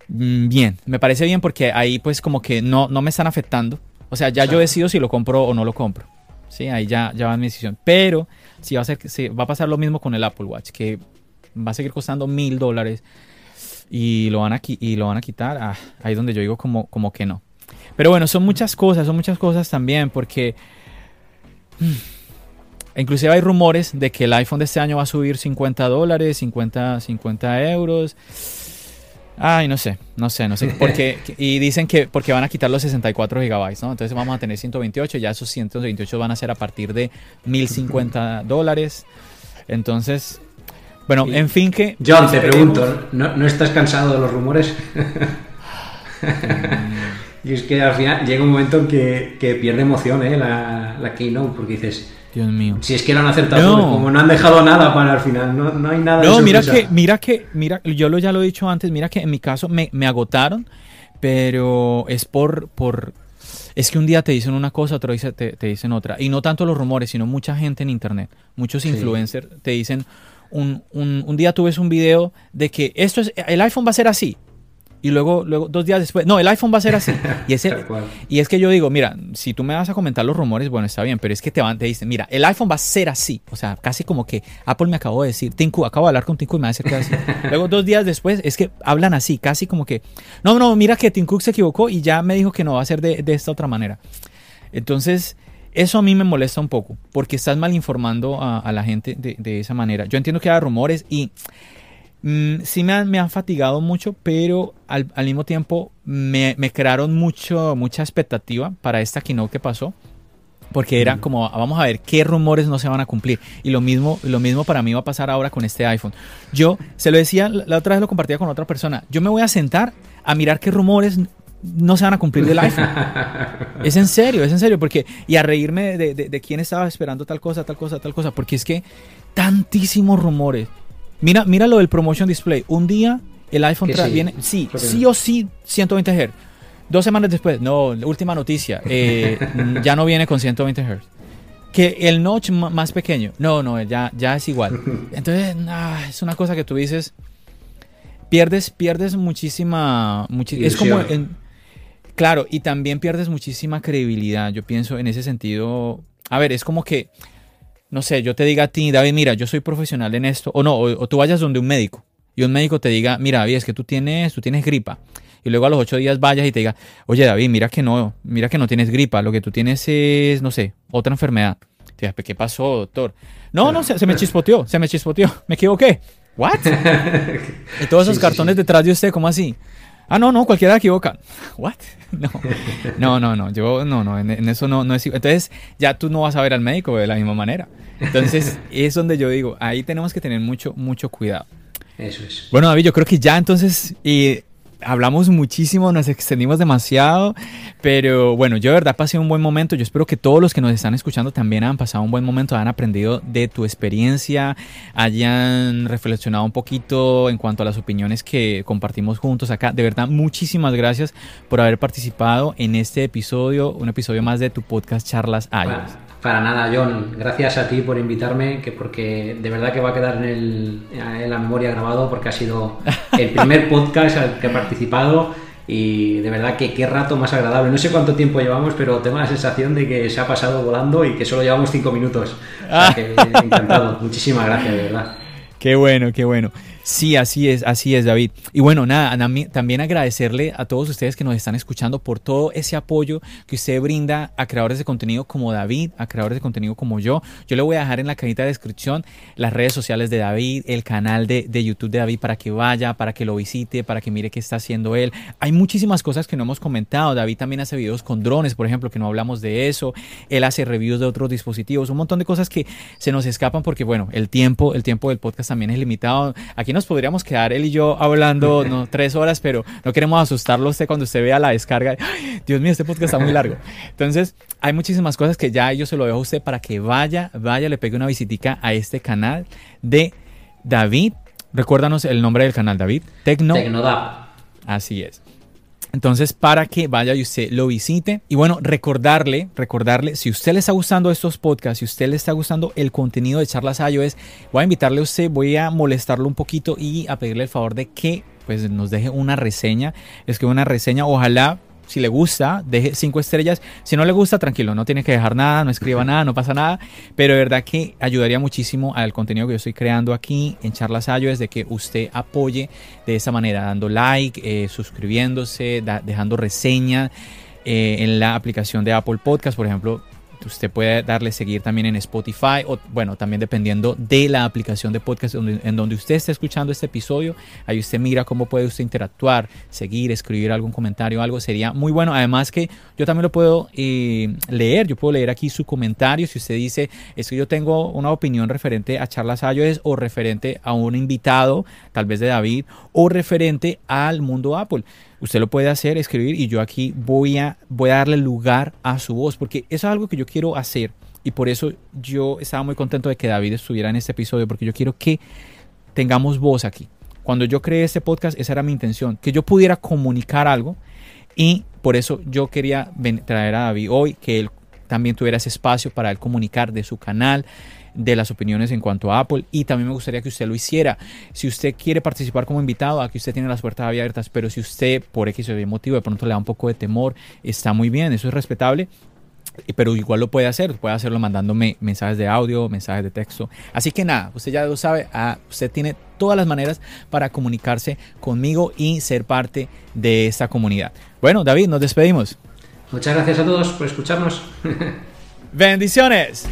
mm, bien, me parece bien porque ahí pues como que no, no me están afectando. O sea, ya yo decido si lo compro o no lo compro. Sí, ahí ya, ya va mi decisión. Pero si va a ser, si va a pasar lo mismo con el Apple Watch, que va a seguir costando mil dólares y lo van a, y lo van a quitar, ah, ahí es donde yo digo como, como que no. Pero bueno, son muchas cosas, son muchas cosas también, porque mm, inclusive hay rumores de que el iPhone de este año va a subir 50 dólares, 50, 50 euros. Ay, no sé, no sé, no sé. Porque, y dicen que porque van a quitar los 64 gigabytes, ¿no? Entonces vamos a tener 128, ya esos 128 van a ser a partir de 1050 dólares. Entonces, bueno, en fin que... John, te pregunto, ¿no, no estás cansado de los rumores? y es que al final llega un momento en que, que pierde emoción ¿eh? la, la Keynote, porque dices, Dios mío. si es que lo han acertado, No. como no han dejado nada para el final, no, no hay nada de No, mira que, mira que, mira, yo lo ya lo he dicho antes, mira que en mi caso me, me agotaron, pero es por, por, es que un día te dicen una cosa, otro día te, te dicen otra. Y no tanto los rumores, sino mucha gente en internet, muchos Sí. influencers te dicen, un, un, un día tú ves un video de que esto es, el iPhone va a ser así. Y luego, luego, dos días después, no, el iPhone va a ser así. Y, Tal cual. y es que yo digo, mira, si tú me vas a comentar los rumores, bueno, está bien, pero es que te van, te dicen, mira, el iPhone va a ser así. O sea, casi como que Apple me acabó de decir, Tinku, acabo de hablar con Cook y me va a decir que es así. Luego, dos días después, es que hablan así, casi como que, no, no, mira que Tim Cook se equivocó y ya me dijo que no va a ser de, de esta otra manera. Entonces, eso a mí me molesta un poco, porque estás mal informando a, a la gente de, de esa manera. Yo entiendo que hay rumores y mm, sí me han, me han fatigado mucho, pero al, al mismo tiempo me, me crearon mucho, mucha expectativa para esta keynote que pasó. Porque era como, vamos a ver qué rumores no se van a cumplir. Y lo mismo, lo mismo para mí va a pasar ahora con este iPhone. Yo se lo decía, la la otra vez lo compartía con otra persona. Yo me voy a sentar a mirar qué rumores no se van a cumplir del iPhone. es en serio, es en serio. Porque, y a reírme de, de, de quién estaba esperando tal cosa, tal cosa, tal cosa. Porque es que tantísimos rumores. Mira, mira lo del promotion display. Un día el iPhone sí, viene, sí, sí o sí, 120 Hz. Dos semanas después, no, última noticia, eh, ya no viene con 120 Hz. Que el notch más pequeño, no, no, ya, ya es igual. Entonces, ah, es una cosa que tú dices, pierdes, pierdes muchísima, muchi- es como, en- claro, y también pierdes muchísima credibilidad. Yo pienso en ese sentido, a ver, es como que, no sé, yo te diga a ti, David, mira, yo soy profesional en esto, o no, o, o tú vayas donde un médico y un médico te diga, mira, David, es que tú tienes, tú tienes gripa. Y luego a los ocho días vayas y te diga, oye, David, mira que no, mira que no tienes gripa, lo que tú tienes es, no sé, otra enfermedad. Te digas, ¿qué pasó, doctor? No, no, se, se me chispoteó, se me chispoteó, me equivoqué. ¿What? y todos esos sí, cartones sí. detrás de usted, ¿cómo así? Ah, no, no, cualquiera se equivoca. ¿What? No, no, no, no, yo no, no, en, en eso no, no es. Entonces, ya tú no vas a ver al médico de la misma manera. Entonces, es donde yo digo, ahí tenemos que tener mucho, mucho cuidado. Eso es. Bueno, David, yo creo que ya entonces, y hablamos muchísimo, nos extendimos demasiado, pero bueno, yo de verdad pasé un buen momento. Yo espero que todos los que nos están escuchando también han pasado un buen momento, han aprendido de tu experiencia, hayan reflexionado un poquito en cuanto a las opiniones que compartimos juntos acá. De verdad, muchísimas gracias por haber participado en este episodio, un episodio más de tu podcast Charlas iOS. Para nada, John. Gracias a ti por invitarme, que porque de verdad que va a quedar en, el, en la memoria grabado, porque ha sido el primer podcast al que he participado y de verdad que qué rato más agradable. No sé cuánto tiempo llevamos, pero tengo la sensación de que se ha pasado volando y que solo llevamos cinco minutos. encantado. Muchísimas gracias, de verdad. Qué bueno, qué bueno. Sí, así es, así es, David. Y bueno, nada, también agradecerle a todos ustedes que nos están escuchando por todo ese apoyo que usted brinda a creadores de contenido como David, a creadores de contenido como yo. Yo le voy a dejar en la cajita de descripción las redes sociales de David, el canal de, de YouTube de David para que vaya, para que lo visite, para que mire qué está haciendo él. Hay muchísimas cosas que no hemos comentado. David también hace videos con drones, por ejemplo, que no hablamos de eso. Él hace reviews de otros dispositivos, un montón de cosas que se nos escapan porque, bueno, el tiempo, el tiempo del podcast también es limitado. Aquí nos podríamos quedar él y yo hablando no, tres horas, pero no queremos asustarlo a usted cuando usted vea la descarga. Dios mío, este podcast está muy largo. Entonces, hay muchísimas cosas que ya yo se lo dejo a usted para que vaya, vaya, le pegue una visitica a este canal de David. Recuérdanos el nombre del canal, David. Tecno. Tecnodap. Así es. Entonces, para que vaya y usted lo visite. Y bueno, recordarle, recordarle, si usted le está gustando estos podcasts, si usted le está gustando el contenido de Charlas iOS, voy a invitarle a usted, voy a molestarlo un poquito y a pedirle el favor de que pues nos deje una reseña. Es que una reseña, ojalá si le gusta, deje cinco estrellas. Si no le gusta, tranquilo, no tiene que dejar nada, no escriba nada, no pasa nada. Pero de verdad que ayudaría muchísimo al contenido que yo estoy creando aquí en Charlas es de que usted apoye de esa manera, dando like, eh, suscribiéndose, dejando reseña. Eh, en la aplicación de Apple Podcast, por ejemplo, Usted puede darle seguir también en Spotify o, bueno, también dependiendo de la aplicación de podcast en donde usted esté escuchando este episodio. Ahí usted mira cómo puede usted interactuar, seguir, escribir algún comentario, algo. Sería muy bueno. Además que yo también lo puedo eh, leer. Yo puedo leer aquí su comentario. Si usted dice, es que yo tengo una opinión referente a charlas iOS o referente a un invitado, tal vez de David, o referente al mundo Apple. Usted lo puede hacer, escribir y yo aquí voy a, voy a darle lugar a su voz, porque eso es algo que yo quiero hacer y por eso yo estaba muy contento de que David estuviera en este episodio, porque yo quiero que tengamos voz aquí. Cuando yo creé este podcast, esa era mi intención, que yo pudiera comunicar algo y por eso yo quería traer a David hoy, que él también tuviera ese espacio para él comunicar de su canal, de las opiniones en cuanto a Apple y también me gustaría que usted lo hiciera. Si usted quiere participar como invitado, aquí usted tiene las puertas abiertas, pero si usted por X o Y motivo de pronto le da un poco de temor, está muy bien, eso es respetable pero igual lo puede hacer, puede hacerlo mandándome mensajes de audio, mensajes de texto. Así que nada, usted ya lo sabe, ah, usted tiene todas las maneras para comunicarse conmigo y ser parte de esta comunidad. Bueno, David, nos despedimos. Muchas gracias a todos por escucharnos. Bendiciones.